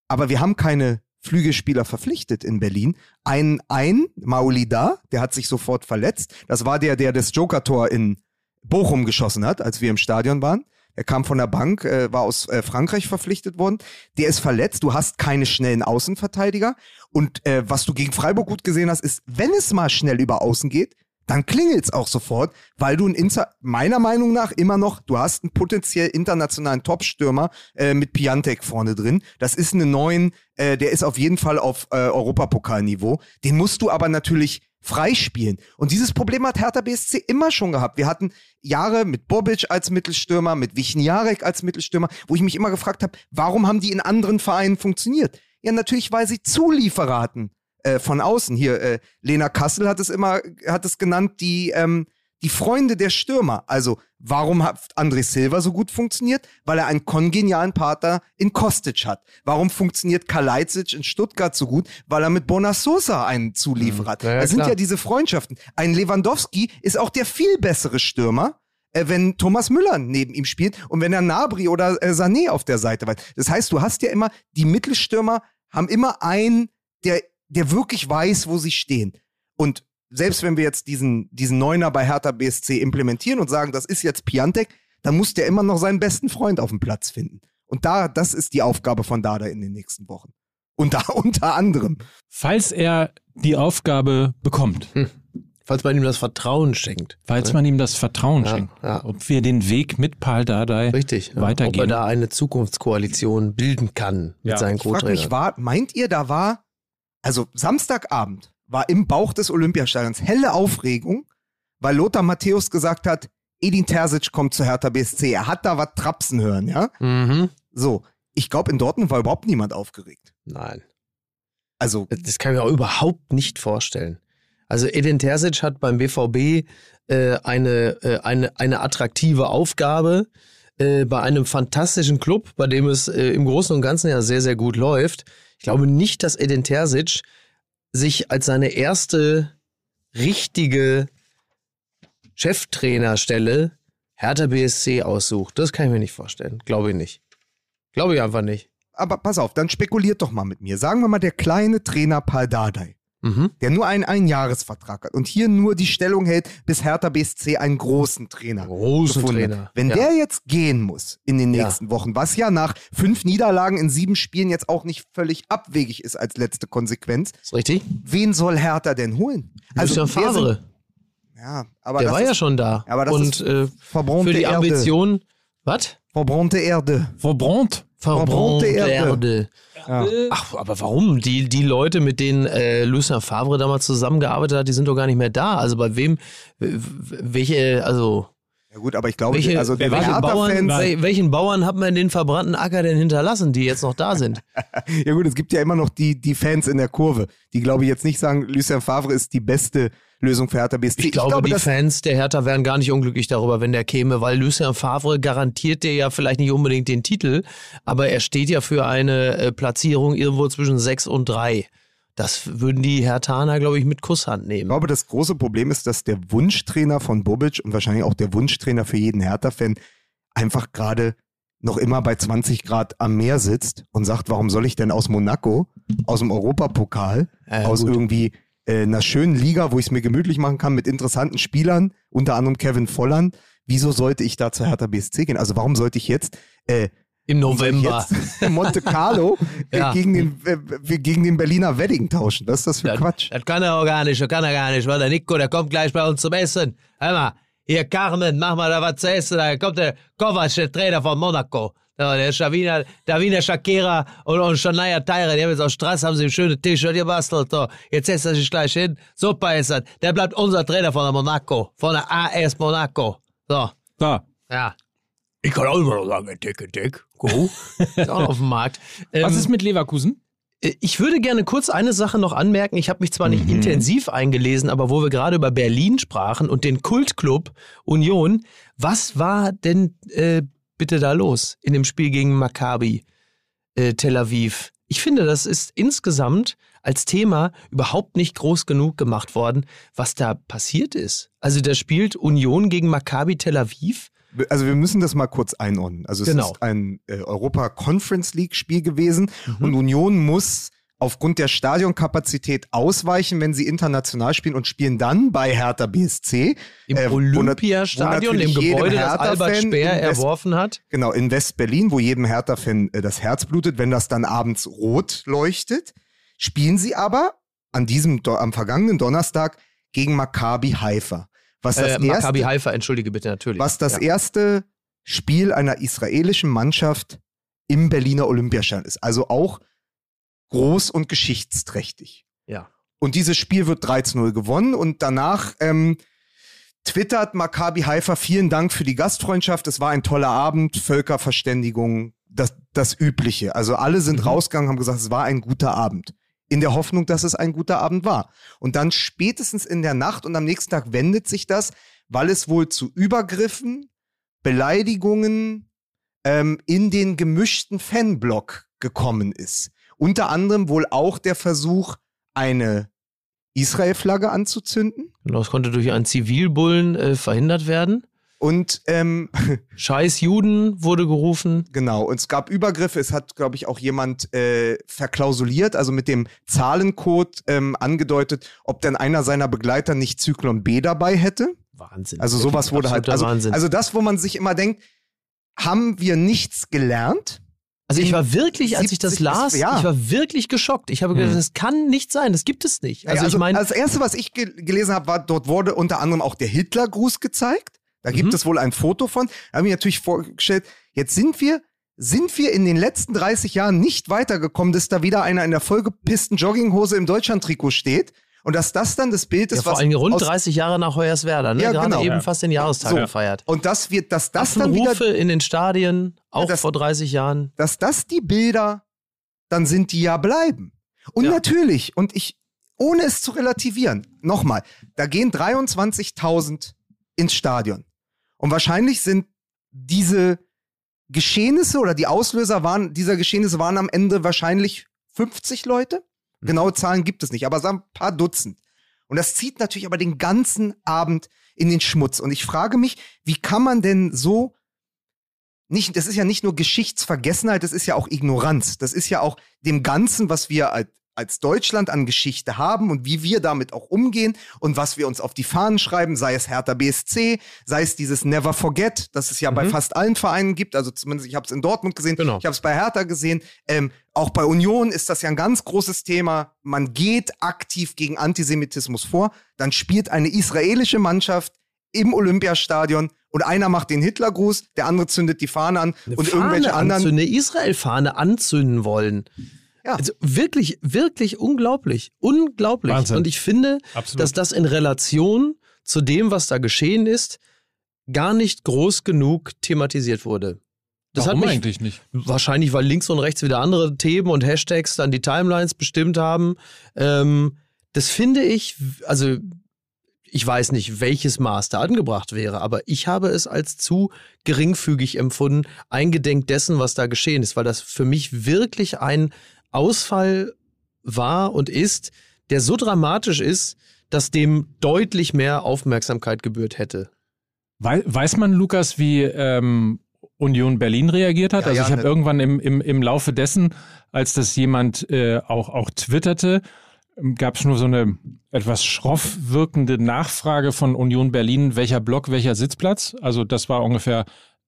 Aber wir haben keine Flügelspieler verpflichtet in Berlin. Ein, ein Maulida, der hat sich sofort verletzt. Das war der, der das Joker-Tor in Bochum geschossen hat, als wir im Stadion waren. Er kam von der Bank, äh, war aus äh, Frankreich verpflichtet worden. Der ist verletzt. Du hast keine schnellen Außenverteidiger. Und äh, was du gegen Freiburg gut gesehen hast, ist, wenn es mal schnell über Außen geht, dann klingelt's auch sofort, weil du ein Inter meiner Meinung nach immer noch, du hast einen potenziell internationalen Top-Stürmer äh, mit Piantek vorne drin. Das ist eine neuen, äh, der ist auf jeden Fall auf äh, Europapokalniveau. Den musst du aber natürlich freispielen. Und dieses Problem hat Hertha BSC immer schon gehabt. Wir hatten Jahre mit Bobic als Mittelstürmer, mit Wichniarek als Mittelstürmer, wo ich mich immer gefragt habe, warum haben die in anderen Vereinen funktioniert? Ja, natürlich, weil sie Zulieferer hatten äh, von außen. Hier, äh, Lena Kassel hat es immer, hat es genannt, die, ähm, die Freunde der Stürmer. Also, warum hat André Silva so gut funktioniert? Weil er einen kongenialen Partner in Kostic hat. Warum funktioniert Kalajdzic in Stuttgart so gut? Weil er mit Bonasosa einen Zulieferer hat. Ja, ja, das sind klar. ja diese Freundschaften. Ein Lewandowski ist auch der viel bessere Stürmer, äh, wenn Thomas Müller neben ihm spielt und wenn er Nabri oder äh, Sané auf der Seite war. Das heißt, du hast ja immer, die Mittelstürmer haben immer einen, der, der wirklich weiß, wo sie stehen. Und selbst wenn wir jetzt diesen, diesen Neuner bei Hertha BSC implementieren und sagen, das ist jetzt Piantek, dann muss der immer noch seinen besten Freund auf dem Platz finden. Und da, das ist die Aufgabe von Dada in den nächsten Wochen. Unter, unter anderem. Falls er die Aufgabe bekommt, Falls man ihm das Vertrauen schenkt. falls man ihm das Vertrauen Ja, schenkt, ja. ob wir den Weg mit Paul Dardai Richtig. Ja. Ob er weitergehen. da eine Zukunftskoalition bilden kann mit Ja. seinen Ich frag mich, Co-Trainern. war, meint ihr, da war, also Samstagabend war im Bauch des Olympiastadions helle Aufregung, weil Lothar Matthäus gesagt hat, Edin Terzic kommt zu Hertha BSC. Er hat da was trapsen hören, ja? Mhm. So, ich glaube, in Dortmund war überhaupt niemand aufgeregt. Nein. Also, Das kann ich mir auch überhaupt nicht vorstellen. Also Edin Terzic hat beim BVB äh, eine, äh, eine, eine attraktive Aufgabe äh, bei einem fantastischen Club, bei dem es äh, im Großen und Ganzen ja sehr, sehr gut läuft. Ich glaube nicht, dass Edin Terzic sich als seine erste richtige Cheftrainerstelle Hertha BSC aussucht. Das kann ich mir nicht vorstellen. Glaube ich nicht. Glaube ich einfach nicht. aber pass auf, dann spekuliert doch mal mit mir. Sagen wir mal, der kleine Trainer Paul Dardai, Mhm. der nur einen Einjahresvertrag hat und hier nur die Stellung hält, bis Hertha BSC einen großen Trainer Großen. Trainer. Wenn ja. der jetzt gehen muss in den Ja. nächsten Wochen, was ja nach fünf Niederlagen in sieben Spielen jetzt auch nicht völlig abwegig ist als letzte Konsequenz, ist richtig? wen soll Hertha denn holen? Lucien wer sind- Favre. Ja, aber Der war ist ja schon da. aber das und ist äh, für die Erde. Ambition, was? Verbrannte Erde. Verbraunt. Verbrannte Erde. Erde. Ach, aber warum? Die, die Leute, mit denen äh, Lucien Favre damals zusammengearbeitet hat, die sind doch gar nicht mehr da. Also bei wem, welche, also Ja gut, aber ich glaube, welche, also der welche Bauern, welchen Bauern hat man den verbrannten Acker denn hinterlassen, die jetzt noch da sind? ja gut, es gibt ja immer noch die, die Fans in der Kurve, die glaube ich jetzt nicht sagen, Lucien Favre ist die beste Lösung für Hertha BSC. Ich glaube, die Fans der Hertha wären gar nicht unglücklich darüber, wenn der käme, weil Lucien Favre garantiert dir ja vielleicht nicht unbedingt den Titel, aber er steht ja für eine äh, Platzierung irgendwo zwischen sechs und drei. Das würden die Hertaner, glaube ich, mit Kusshand Ich nehmen. glaube, das große Problem ist, dass der Wunschtrainer von Bobic und wahrscheinlich auch der Wunschtrainer für jeden Hertha-Fan einfach gerade noch immer bei 20 Grad am Meer sitzt und sagt, warum soll ich denn aus Monaco, aus dem Europapokal, Ja, aus gut. irgendwie äh, einer schönen Liga, wo ich es mir gemütlich machen kann mit interessanten Spielern, unter anderem Kevin Volland, wieso sollte ich da zur Hertha BSC gehen? Also warum sollte ich jetzt äh, Im November. Monte Carlo Ja. gegen, den, äh, gegen den Berliner Wedding tauschen? Was ist das für Das, Quatsch? das kann er auch gar nicht, das kann er gar nicht, weil der Nico, der kommt gleich bei uns zum Essen. Hör mal, hier Carmen, mach mal da was zu essen, da kommt der Kovac, der Trainer von Monaco. Ja, der Davina, Davina Shakira und, und Shania Tyre, die haben jetzt aus Straße, haben sie ein schönes T-Shirt gebastelt. Da. Jetzt setzt er sich gleich hin. Super ist das. Der bleibt unser Trainer von der Monaco, von der AS Monaco. So, Da. ja. Ich kann auch immer noch sagen, Tick, Tick, go. Ist auch noch auf dem Markt. Was Ähm, ist mit Leverkusen? Ich würde gerne kurz eine Sache noch anmerken. Ich habe mich zwar nicht intensiv eingelesen, aber wo wir gerade über Berlin sprachen und den Kultclub Union, was war denn äh, bitte da los in dem Spiel gegen Maccabi äh, Tel Aviv? Ich finde, das ist insgesamt als Thema überhaupt nicht groß genug gemacht worden, was da passiert ist. Also da spielt Union gegen Maccabi Tel Aviv. Also wir müssen das mal kurz einordnen. Also es Genau. ist ein äh, Europa Conference League Spiel gewesen Mhm. und Union muss aufgrund der Stadionkapazität ausweichen, wenn sie international spielen und spielen dann bei Hertha BSC Im äh, Olympiastadion, jedem Gebäude, das Albert Speer erworfen hat. Genau, in West-Berlin, wo jedem Hertha-Fan äh, das Herz blutet, wenn das dann abends rot leuchtet, spielen sie aber an diesem, am vergangenen Donnerstag gegen Maccabi Haifa. Was das Äh, Maccabi erste, Haifa, entschuldige bitte natürlich. was das ja. erste Spiel einer israelischen Mannschaft im Berliner Olympiastadion ist. Also auch groß und geschichtsträchtig. Ja. Und dieses Spiel wird 13-0 gewonnen und danach ähm, twittert Maccabi Haifa, vielen Dank für die Gastfreundschaft, es war ein toller Abend, Völkerverständigung, das, das Übliche. Also alle sind Mhm. rausgegangen, haben gesagt, es war ein guter Abend. In der Hoffnung, dass es ein guter Abend war. Und dann spätestens in der Nacht und am nächsten Tag wendet sich das, weil es wohl zu Übergriffen, Beleidigungen ähm, in den gemischten Fanblock gekommen ist. Unter anderem wohl auch der Versuch, eine Israel-Flagge anzuzünden. Genau, das konnte durch einen Zivilbullen äh, verhindert werden. Und ähm, Scheiß Juden wurde gerufen. genau, und es gab Übergriffe. Es hat, glaube ich, auch jemand äh, verklausuliert, also mit dem Zahlencode ähm, angedeutet, ob denn einer seiner Begleiter nicht Zyklon B dabei hätte. Wahnsinn. Also sowas wurde halt. Also, Wahnsinn. also das, wo man sich immer denkt, haben wir nichts gelernt? Also ich war wirklich, als ich das 70 las, ja. ich war wirklich geschockt. Ich habe gedacht, das kann nicht sein, das gibt es nicht. Also, Also, ich meine, das erste, was ich ge gelesen habe, war, dort wurde unter anderem auch der Hitlergruß gezeigt. Da gibt Mhm. es wohl ein Foto von. Da habe ich mir natürlich vorgestellt, jetzt sind wir, sind wir in den letzten 30 Jahren nicht weitergekommen, dass da wieder einer in der vollgepissten Jogginghose im Deutschland-Trikot steht. Und dass das dann das Bild ist, ja, vor was allem rund aus, 30 Jahre nach Hoyerswerda, ne? Ja, gerade genau. eben fast den Jahrestag So. gefeiert. und das wird, dass das dann wieder, in den Stadien, auch das- vor 30 Jahren. dass das die Bilder, dann sind die ja bleiben. Und Ja. natürlich, und ich, ohne es zu relativieren, nochmal, da gehen 23.000 ins Stadion. Und wahrscheinlich sind diese Geschehnisse oder die Auslöser waren, dieser Geschehnisse waren am Ende wahrscheinlich 50 Leute. Genaue Zahlen gibt es nicht, aber sagen ein paar Dutzend. Und das zieht natürlich aber den ganzen Abend in den Schmutz. Und ich frage mich, wie kann man denn so nicht, das ist ja nicht nur Geschichtsvergessenheit, das ist ja auch Ignoranz. Das ist ja auch dem Ganzen, was wir als, Deutschland an Geschichte haben und wie wir damit auch umgehen und was wir uns auf die Fahnen schreiben, sei es Hertha BSC, sei es dieses Never Forget, das es ja bei fast allen Vereinen gibt. Also zumindest, ich habe es in Dortmund gesehen, Genau. ich habe es bei Hertha gesehen. Ähm, auch bei Union ist das ja ein ganz großes Thema. Man geht aktiv gegen Antisemitismus vor. Dann spielt eine israelische Mannschaft im Olympiastadion und einer macht den Hitlergruß, der andere zündet die Fahne an und irgendwelche anderen. Anzünden, eine Israel-Fahne anzünden wollen. Ja. Also wirklich, wirklich unglaublich. Unglaublich. Wahnsinn. Und ich finde, Absolut. dass das in Relation zu dem, was da geschehen ist, gar nicht groß genug thematisiert wurde. Das Warum hat mich eigentlich nicht? wahrscheinlich, weil links und rechts wieder andere Themen und Hashtags dann die Timelines bestimmt haben. Ähm, das finde ich, also ich weiß nicht, welches Maß da angebracht wäre, aber ich habe es als zu geringfügig empfunden, eingedenk dessen, was da geschehen ist, weil das für mich wirklich ein Ausfall war und ist, der so dramatisch ist, dass dem deutlich mehr Aufmerksamkeit gebührt hätte. Wei weiß man, Lukas, wie ähm, Union Berlin reagiert hat? Ja, also ja, ich habe ne- irgendwann im, im, im Laufe dessen, als das jemand äh, auch, auch twitterte, gab es nur so eine etwas schroff wirkende Nachfrage von Union Berlin, welcher Block, welcher Sitzplatz. Also das war ungefähr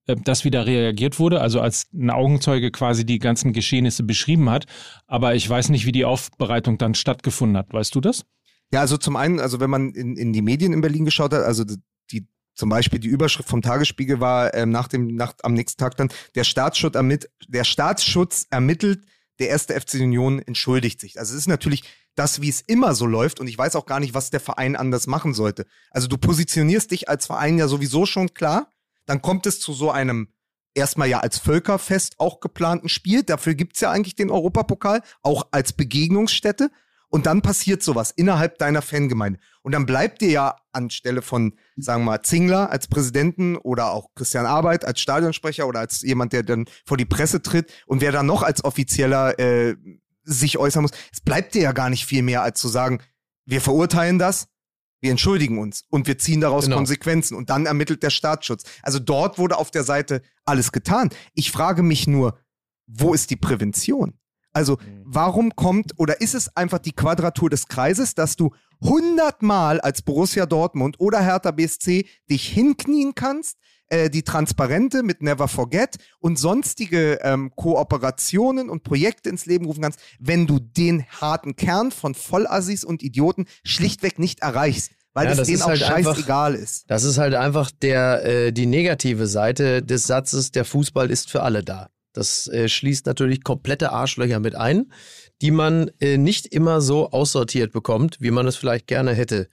äh, das, wie da reagiert wurde, also als ein Augenzeuge quasi die ganzen Geschehnisse beschrieben hat. Aber ich weiß nicht, wie die Aufbereitung dann stattgefunden hat. Weißt du das? Ja, also zum einen, also wenn man in, in die Medien in Berlin geschaut hat, also die zum Beispiel die Überschrift vom Tagesspiegel war ähm, nach dem nach, am nächsten Tag dann der Staatsschutz ermittelt, der Staatsschutz ermittelt, der erste FC Union entschuldigt sich. Also es ist natürlich das, wie es immer so läuft und ich weiß auch gar nicht, was der Verein anders machen sollte. Also du positionierst dich als Verein ja sowieso schon klar, dann kommt es zu so einem erstmal ja als Völkerfest auch geplanten Spiel. Dafür gibt's ja eigentlich den Europapokal, auch als Begegnungsstätte. Und dann passiert sowas innerhalb deiner Fangemeinde. Und dann bleibt dir ja anstelle von, sagen wir mal, Zingler als Präsidenten oder auch Christian Arbeit als Stadionsprecher oder als jemand, der dann vor die Presse tritt und wer dann noch als Offizieller äh, sich äußern muss, es bleibt dir ja gar nicht viel mehr, als zu sagen, wir verurteilen das, wir entschuldigen uns und wir ziehen daraus Genau. Konsequenzen und dann ermittelt der Staatsschutz. Also dort wurde auf der Seite alles getan. Ich frage mich nur, wo ist die Prävention? Also warum kommt oder ist es einfach die Quadratur des Kreises, dass du hundertmal als Borussia Dortmund oder Hertha BSC dich hinknien kannst, äh, die Transparente mit Never Forget und sonstige ähm, Kooperationen und Projekte ins Leben rufen kannst, wenn du den harten Kern von Vollassis und Idioten schlichtweg nicht erreichst, weil Ja, es das denen ist auch halt einfach- scheißegal ist. Das ist halt einfach der, äh, die negative Seite des Satzes, der Fußball ist für alle da. Das äh, schließt natürlich komplette Arschlöcher mit ein, die man äh, nicht immer so aussortiert bekommt, wie man es vielleicht gerne hätte.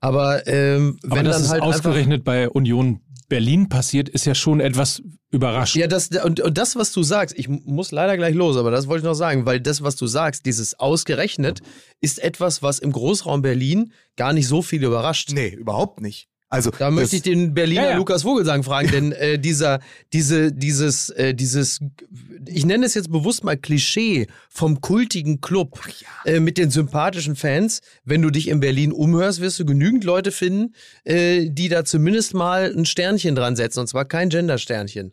Aber ähm, Aber wenn dass dann es halt einfach ausgerechnet bei Union Berlin passiert, ist ja schon etwas überraschend. Ja, das, und, und das, was du sagst, ich mu- muss leider gleich los, aber das wollte ich noch sagen, weil das, was du sagst, dieses ausgerechnet, ist etwas, was im Großraum Berlin gar nicht so viel überrascht. Nee, überhaupt nicht. Also, Da möchte ich den Berliner Ja, ja. Lukas Vogelsang fragen, denn äh, dieser, diese, dieses, äh, dieses, ich nenne es jetzt bewusst mal Klischee vom kultigen Club äh, mit den sympathischen Fans. Wenn du dich in Berlin umhörst, wirst du genügend Leute finden, äh, die da zumindest mal ein Sternchen dran setzen, und zwar kein Gender-Sternchen.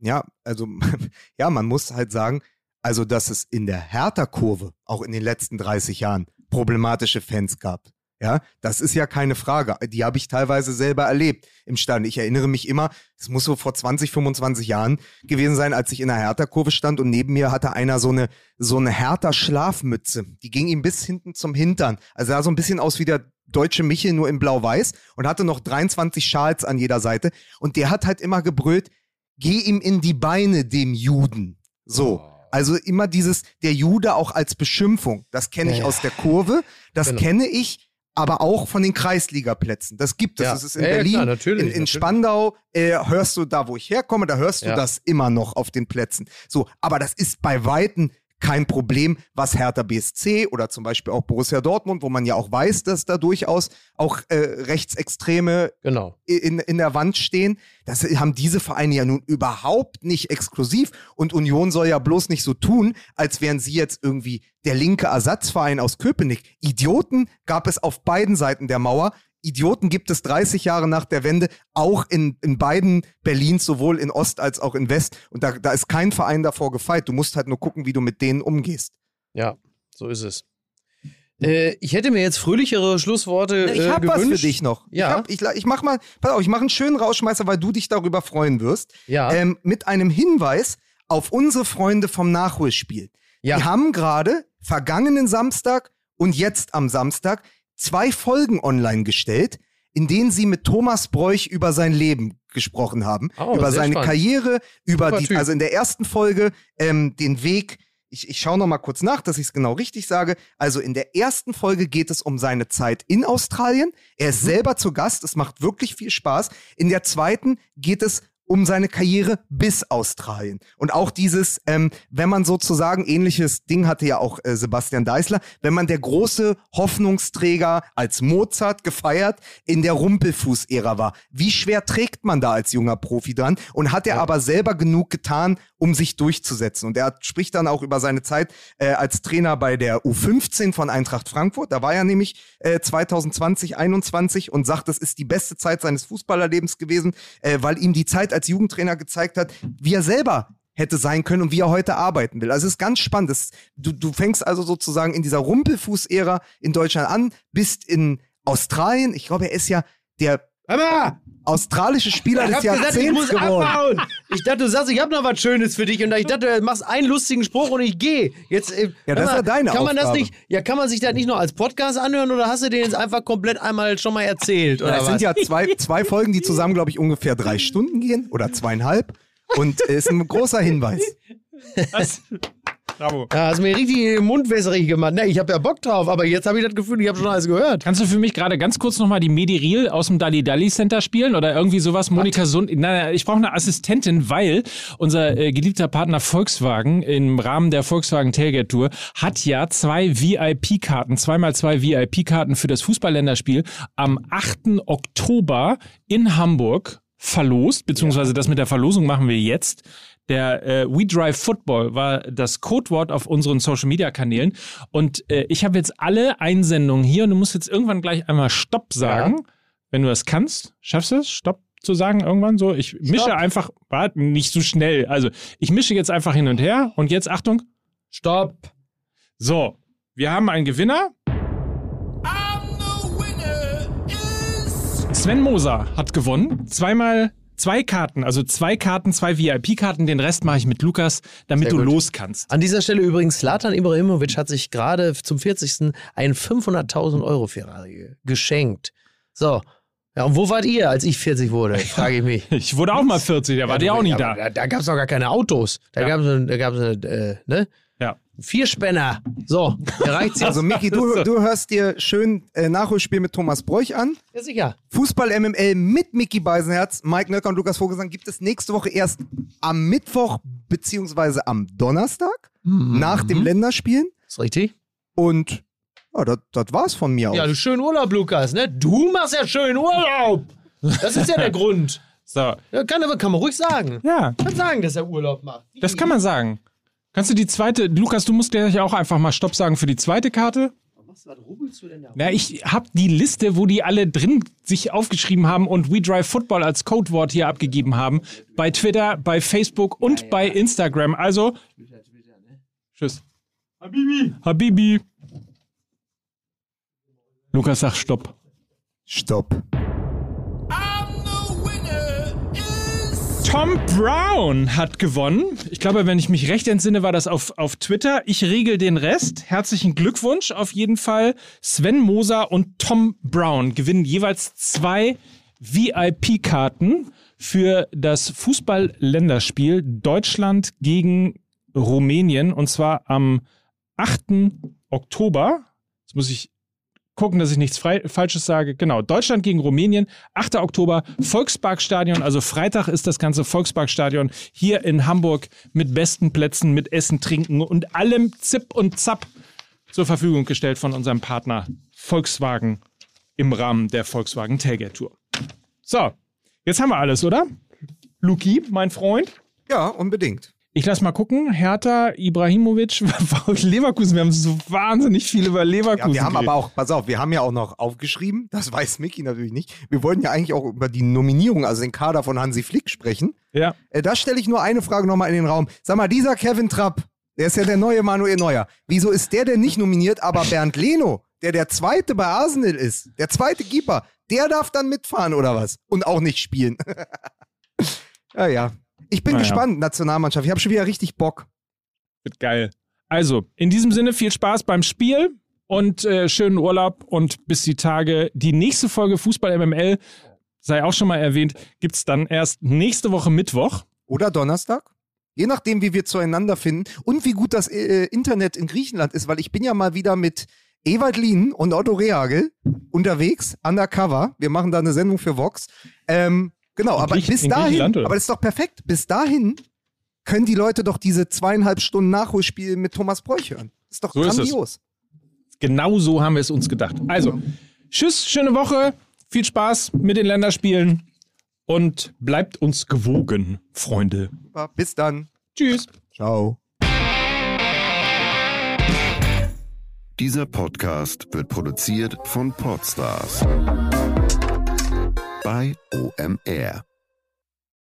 Ja, also, ja, man muss halt sagen, also, dass es in der Hertha-Kurve auch in den letzten 30 Jahren problematische Fans gab. Ja, das ist ja keine Frage. Die habe ich teilweise selber erlebt im Stand. Ich erinnere mich immer, es muss so vor 20, 25 Jahren gewesen sein, als ich in der Hertha-Kurve stand und neben mir hatte einer so eine, so eine Hertha-Schlafmütze. Die ging ihm bis hinten zum Hintern. Also sah so ein bisschen aus wie der deutsche Michel, nur in blau-weiß und hatte noch 23 Schals an jeder Seite. Und der hat halt immer gebrüllt, geh ihm in die Beine, dem Juden. So. Also immer dieses, der Jude auch als Beschimpfung. Das kenne ich Ja, aus der Kurve. Das Genau. kenne ich aber auch von den Kreisligaplätzen. Das gibt es. Ja. Das ist in Ja, Berlin, klar, natürlich, in, in natürlich. Spandau äh, hörst du da, wo ich herkomme, da hörst du Ja. das immer noch auf den Plätzen. So, aber das ist bei Weitem kein Problem, was Hertha BSC oder zum Beispiel auch Borussia Dortmund, wo man ja auch weiß, dass da durchaus auch äh, Rechtsextreme Genau. in, in der Wand stehen. Das haben diese Vereine ja nun überhaupt nicht exklusiv. Und Union soll ja bloß nicht so tun, als wären sie jetzt irgendwie der linke Ersatzverein aus Köpenick. Idioten gab es auf beiden Seiten der Mauer. Idioten gibt es 30 Jahre nach der Wende, auch in, in beiden Berlins, sowohl in Ost als auch in West. Und da, da ist kein Verein davor gefeit. Du musst halt nur gucken, wie du mit denen umgehst. Ja, so ist es. Äh, ich hätte mir jetzt fröhlichere Schlussworte Ich äh, hab was für dich noch. Ja. Ich, hab, ich, ich mach mal, pass auf, ich mache einen schönen Rausschmeißer, weil du dich darüber freuen wirst. Ja. ähm, mit einem Hinweis auf unsere Freunde vom Nachholspiel. Ja. Die haben gerade vergangenen Samstag und jetzt am Samstag zwei Folgen online gestellt, in denen sie mit Thomas Bräuch über sein Leben gesprochen haben, Oh, über seine spannend. Karriere, über Super die, Typ. also in der ersten Folge ähm, den Weg. Ich, ich schaue noch mal kurz nach, dass ich es genau richtig sage. Also in der ersten Folge geht es um seine Zeit in Australien. Er Mhm. ist selber zu Gast. Es macht wirklich viel Spaß. In der zweiten geht es um seine Karriere bis Australien. Und auch dieses, ähm, wenn man sozusagen, ähnliches Ding hatte ja auch äh, Sebastian Deißler, wenn man der große Hoffnungsträger als Mozart gefeiert in der Rumpelfuß-Ära war. Wie schwer trägt man da als junger Profi dran? Und hat er aber selber genug getan, um sich durchzusetzen? Und er hat- spricht dann auch über seine Zeit äh, als Trainer bei der U15 von Eintracht Frankfurt. Da war er nämlich äh, 2020, 21 und sagt, das ist die beste Zeit seines Fußballerlebens gewesen, äh, weil ihm die Zeit als Jugendtrainer gezeigt hat, wie er selber hätte sein können und wie er heute arbeiten will. Also es ist ganz spannend. Das, du, du fängst also sozusagen in dieser Rumpelfuß-Ära in Deutschland an, bist in Australien. Ich glaube, er ist ja der Hammer! australische Spieler Ich des hab gesagt, ich Jahrzehnts muss geworden. Ich dachte, du sagst, ich habe noch was Schönes für dich und ich dachte, du machst einen lustigen Spruch und ich gehe. Jetzt, äh, Ja, das hör ist ja deine Kann man das Aufgabe. nicht? Ja, kann man sich das nicht nur als Podcast anhören oder hast du den jetzt einfach komplett einmal schon mal erzählt oder Ja, es was? sind ja zwei, zwei Folgen, die zusammen, glaube ich, ungefähr drei Stunden gehen oder zweieinhalb. Und äh, ist ein großer Hinweis. Das, bravo. ja, hast mir richtig den Mund wässrig gemacht. Ne, ich habe ja Bock drauf, aber jetzt habe ich das Gefühl, ich habe schon alles gehört. Kannst du für mich gerade ganz kurz nochmal die Medi Reel aus dem Dali Dali Center spielen oder irgendwie sowas? Monika Sund. Nein, nein, ich brauche eine Assistentin, weil unser äh, geliebter Partner Volkswagen im Rahmen der Volkswagen Tailgate Tour hat ja zwei VIP-Karten, zweimal zwei VIP-Karten für das Fußballländerspiel am 8. Oktober in Hamburg verlost, beziehungsweise das mit der Verlosung machen wir jetzt. Der äh, We Drive Football war das Codewort auf unseren Social Media Kanälen. Und äh, ich habe jetzt alle Einsendungen hier und du musst jetzt irgendwann gleich einmal Stopp sagen. Wenn du das kannst, schaffst du es, Stopp zu sagen irgendwann so? Ich mische einfach, warte, nicht so schnell. Also ich mische jetzt einfach hin und her und jetzt Achtung. Stopp. So, wir haben einen Gewinner. Sven Moser hat gewonnen. Zweimal zwei Karten, also zwei Karten, zwei VIP-Karten. Den Rest mache ich mit Lukas, damit du los kannst. An dieser Stelle übrigens, Slatan Ibrahimovic hat sich gerade zum 40. einen 500.000 Euro Ferrari geschenkt. So, Ja, und wo wart ihr, als ich 40 wurde? Frage ich mich. Ich wurde auch mal 40, da war die auch nicht da. Da, da gab es doch gar keine Autos. Da Ja. gab es da gab's, äh, ne? Ja. Vierspänner. So, der reicht jetzt. Also Micky, du, du hörst dir schön äh, Nachholspiel mit Thomas Bräuch an. ja, sicher. Fußball MML mit Micky Beisenherz, Mike Nöcker und Lukas Vogelsang gibt es nächste Woche erst am Mittwoch beziehungsweise am Donnerstag nach dem Länderspielen. Ist richtig? Und ja, das, das war's von mir Ja, aus. du schönen Urlaub, Lukas, ne? Du machst ja schön Urlaub. Das ist ja der Grund. So, Ja, kann, aber- kann man ruhig sagen. ja, Kann sagen, dass er Urlaub macht. das kann man sagen. Kannst du die zweite, Lukas, du musst gleich auch einfach mal Stopp sagen für die zweite Karte? Was, was rubbelst du denn da? Na, ich hab die Liste, wo die alle drin sich aufgeschrieben haben und We Drive Football als Codewort hier abgegeben haben. Bei Twitter, bei Facebook und bei Instagram. Also, tschüss. Habibi. Habibi. Lukas, sag Stopp. Stopp. Tom Brown hat gewonnen. Ich glaube, wenn ich mich recht entsinne, war das auf, auf Twitter. Ich regel den Rest. Herzlichen Glückwunsch auf jeden Fall. Sven Moser und Tom Brown gewinnen jeweils zwei VIP-Karten für das Fußball-Länderspiel Deutschland gegen Rumänien und zwar am 8. Oktober. Jetzt muss ich gucken, dass ich nichts frei, Falsches sage. Genau, Deutschland gegen Rumänien, 8. Oktober, Volksparkstadion, also Freitag ist das ganze Volksparkstadion hier in Hamburg mit besten Plätzen, mit Essen, Trinken und allem Zip und Zap zur Verfügung gestellt von unserem Partner Volkswagen im Rahmen der Volkswagen Tailgate Tour. So, jetzt haben wir alles, oder? Luki, mein Freund. Ja, unbedingt. Ich lass mal gucken. Hertha, Ibrahimovic, Leverkusen. Wir haben so wahnsinnig viel über Leverkusen. Ja, wir haben geredet. aber auch, pass auf, wir haben ja auch noch aufgeschrieben, das weiß Micky natürlich nicht. Wir wollten ja eigentlich auch über die Nominierung, also den Kader von Hansi Flick sprechen. Ja. Äh, da stelle ich nur eine Frage nochmal in den Raum. Sag mal, dieser Kevin Trapp, der ist ja der neue Manuel Neuer. Wieso ist der denn nicht nominiert, aber Bernd Leno, der der zweite bei Arsenal ist, der zweite Keeper, der darf dann mitfahren oder was? Und auch nicht spielen. ja, ja. Ich bin Naja. gespannt, Nationalmannschaft. Ich habe schon wieder richtig Bock. Wird geil. Also, in diesem Sinne viel Spaß beim Spiel und äh, schönen Urlaub und bis die Tage. Die nächste Folge Fußball MML, sei auch schon mal erwähnt, gibt's dann erst nächste Woche Mittwoch. Oder Donnerstag. Je nachdem, wie wir zueinander finden und wie gut das äh, Internet in Griechenland ist, weil ich bin ja mal wieder mit Ewald Lien und Otto Rehagel unterwegs, undercover. Wir machen da eine Sendung für Vox. Ähm, genau, aber bis in dahin, aber das ist doch perfekt. Bis dahin können die Leute doch diese zweieinhalb Stunden Nachholspiel mit Thomas Bräuch hören. Das ist doch So grandios. Genau so haben wir es uns gedacht. Also, tschüss, schöne Woche, viel Spaß mit den Länderspielen und bleibt uns gewogen, Freunde. Bis dann. Tschüss. Ciao. Dieser Podcast wird produziert von Podstars bei OMR.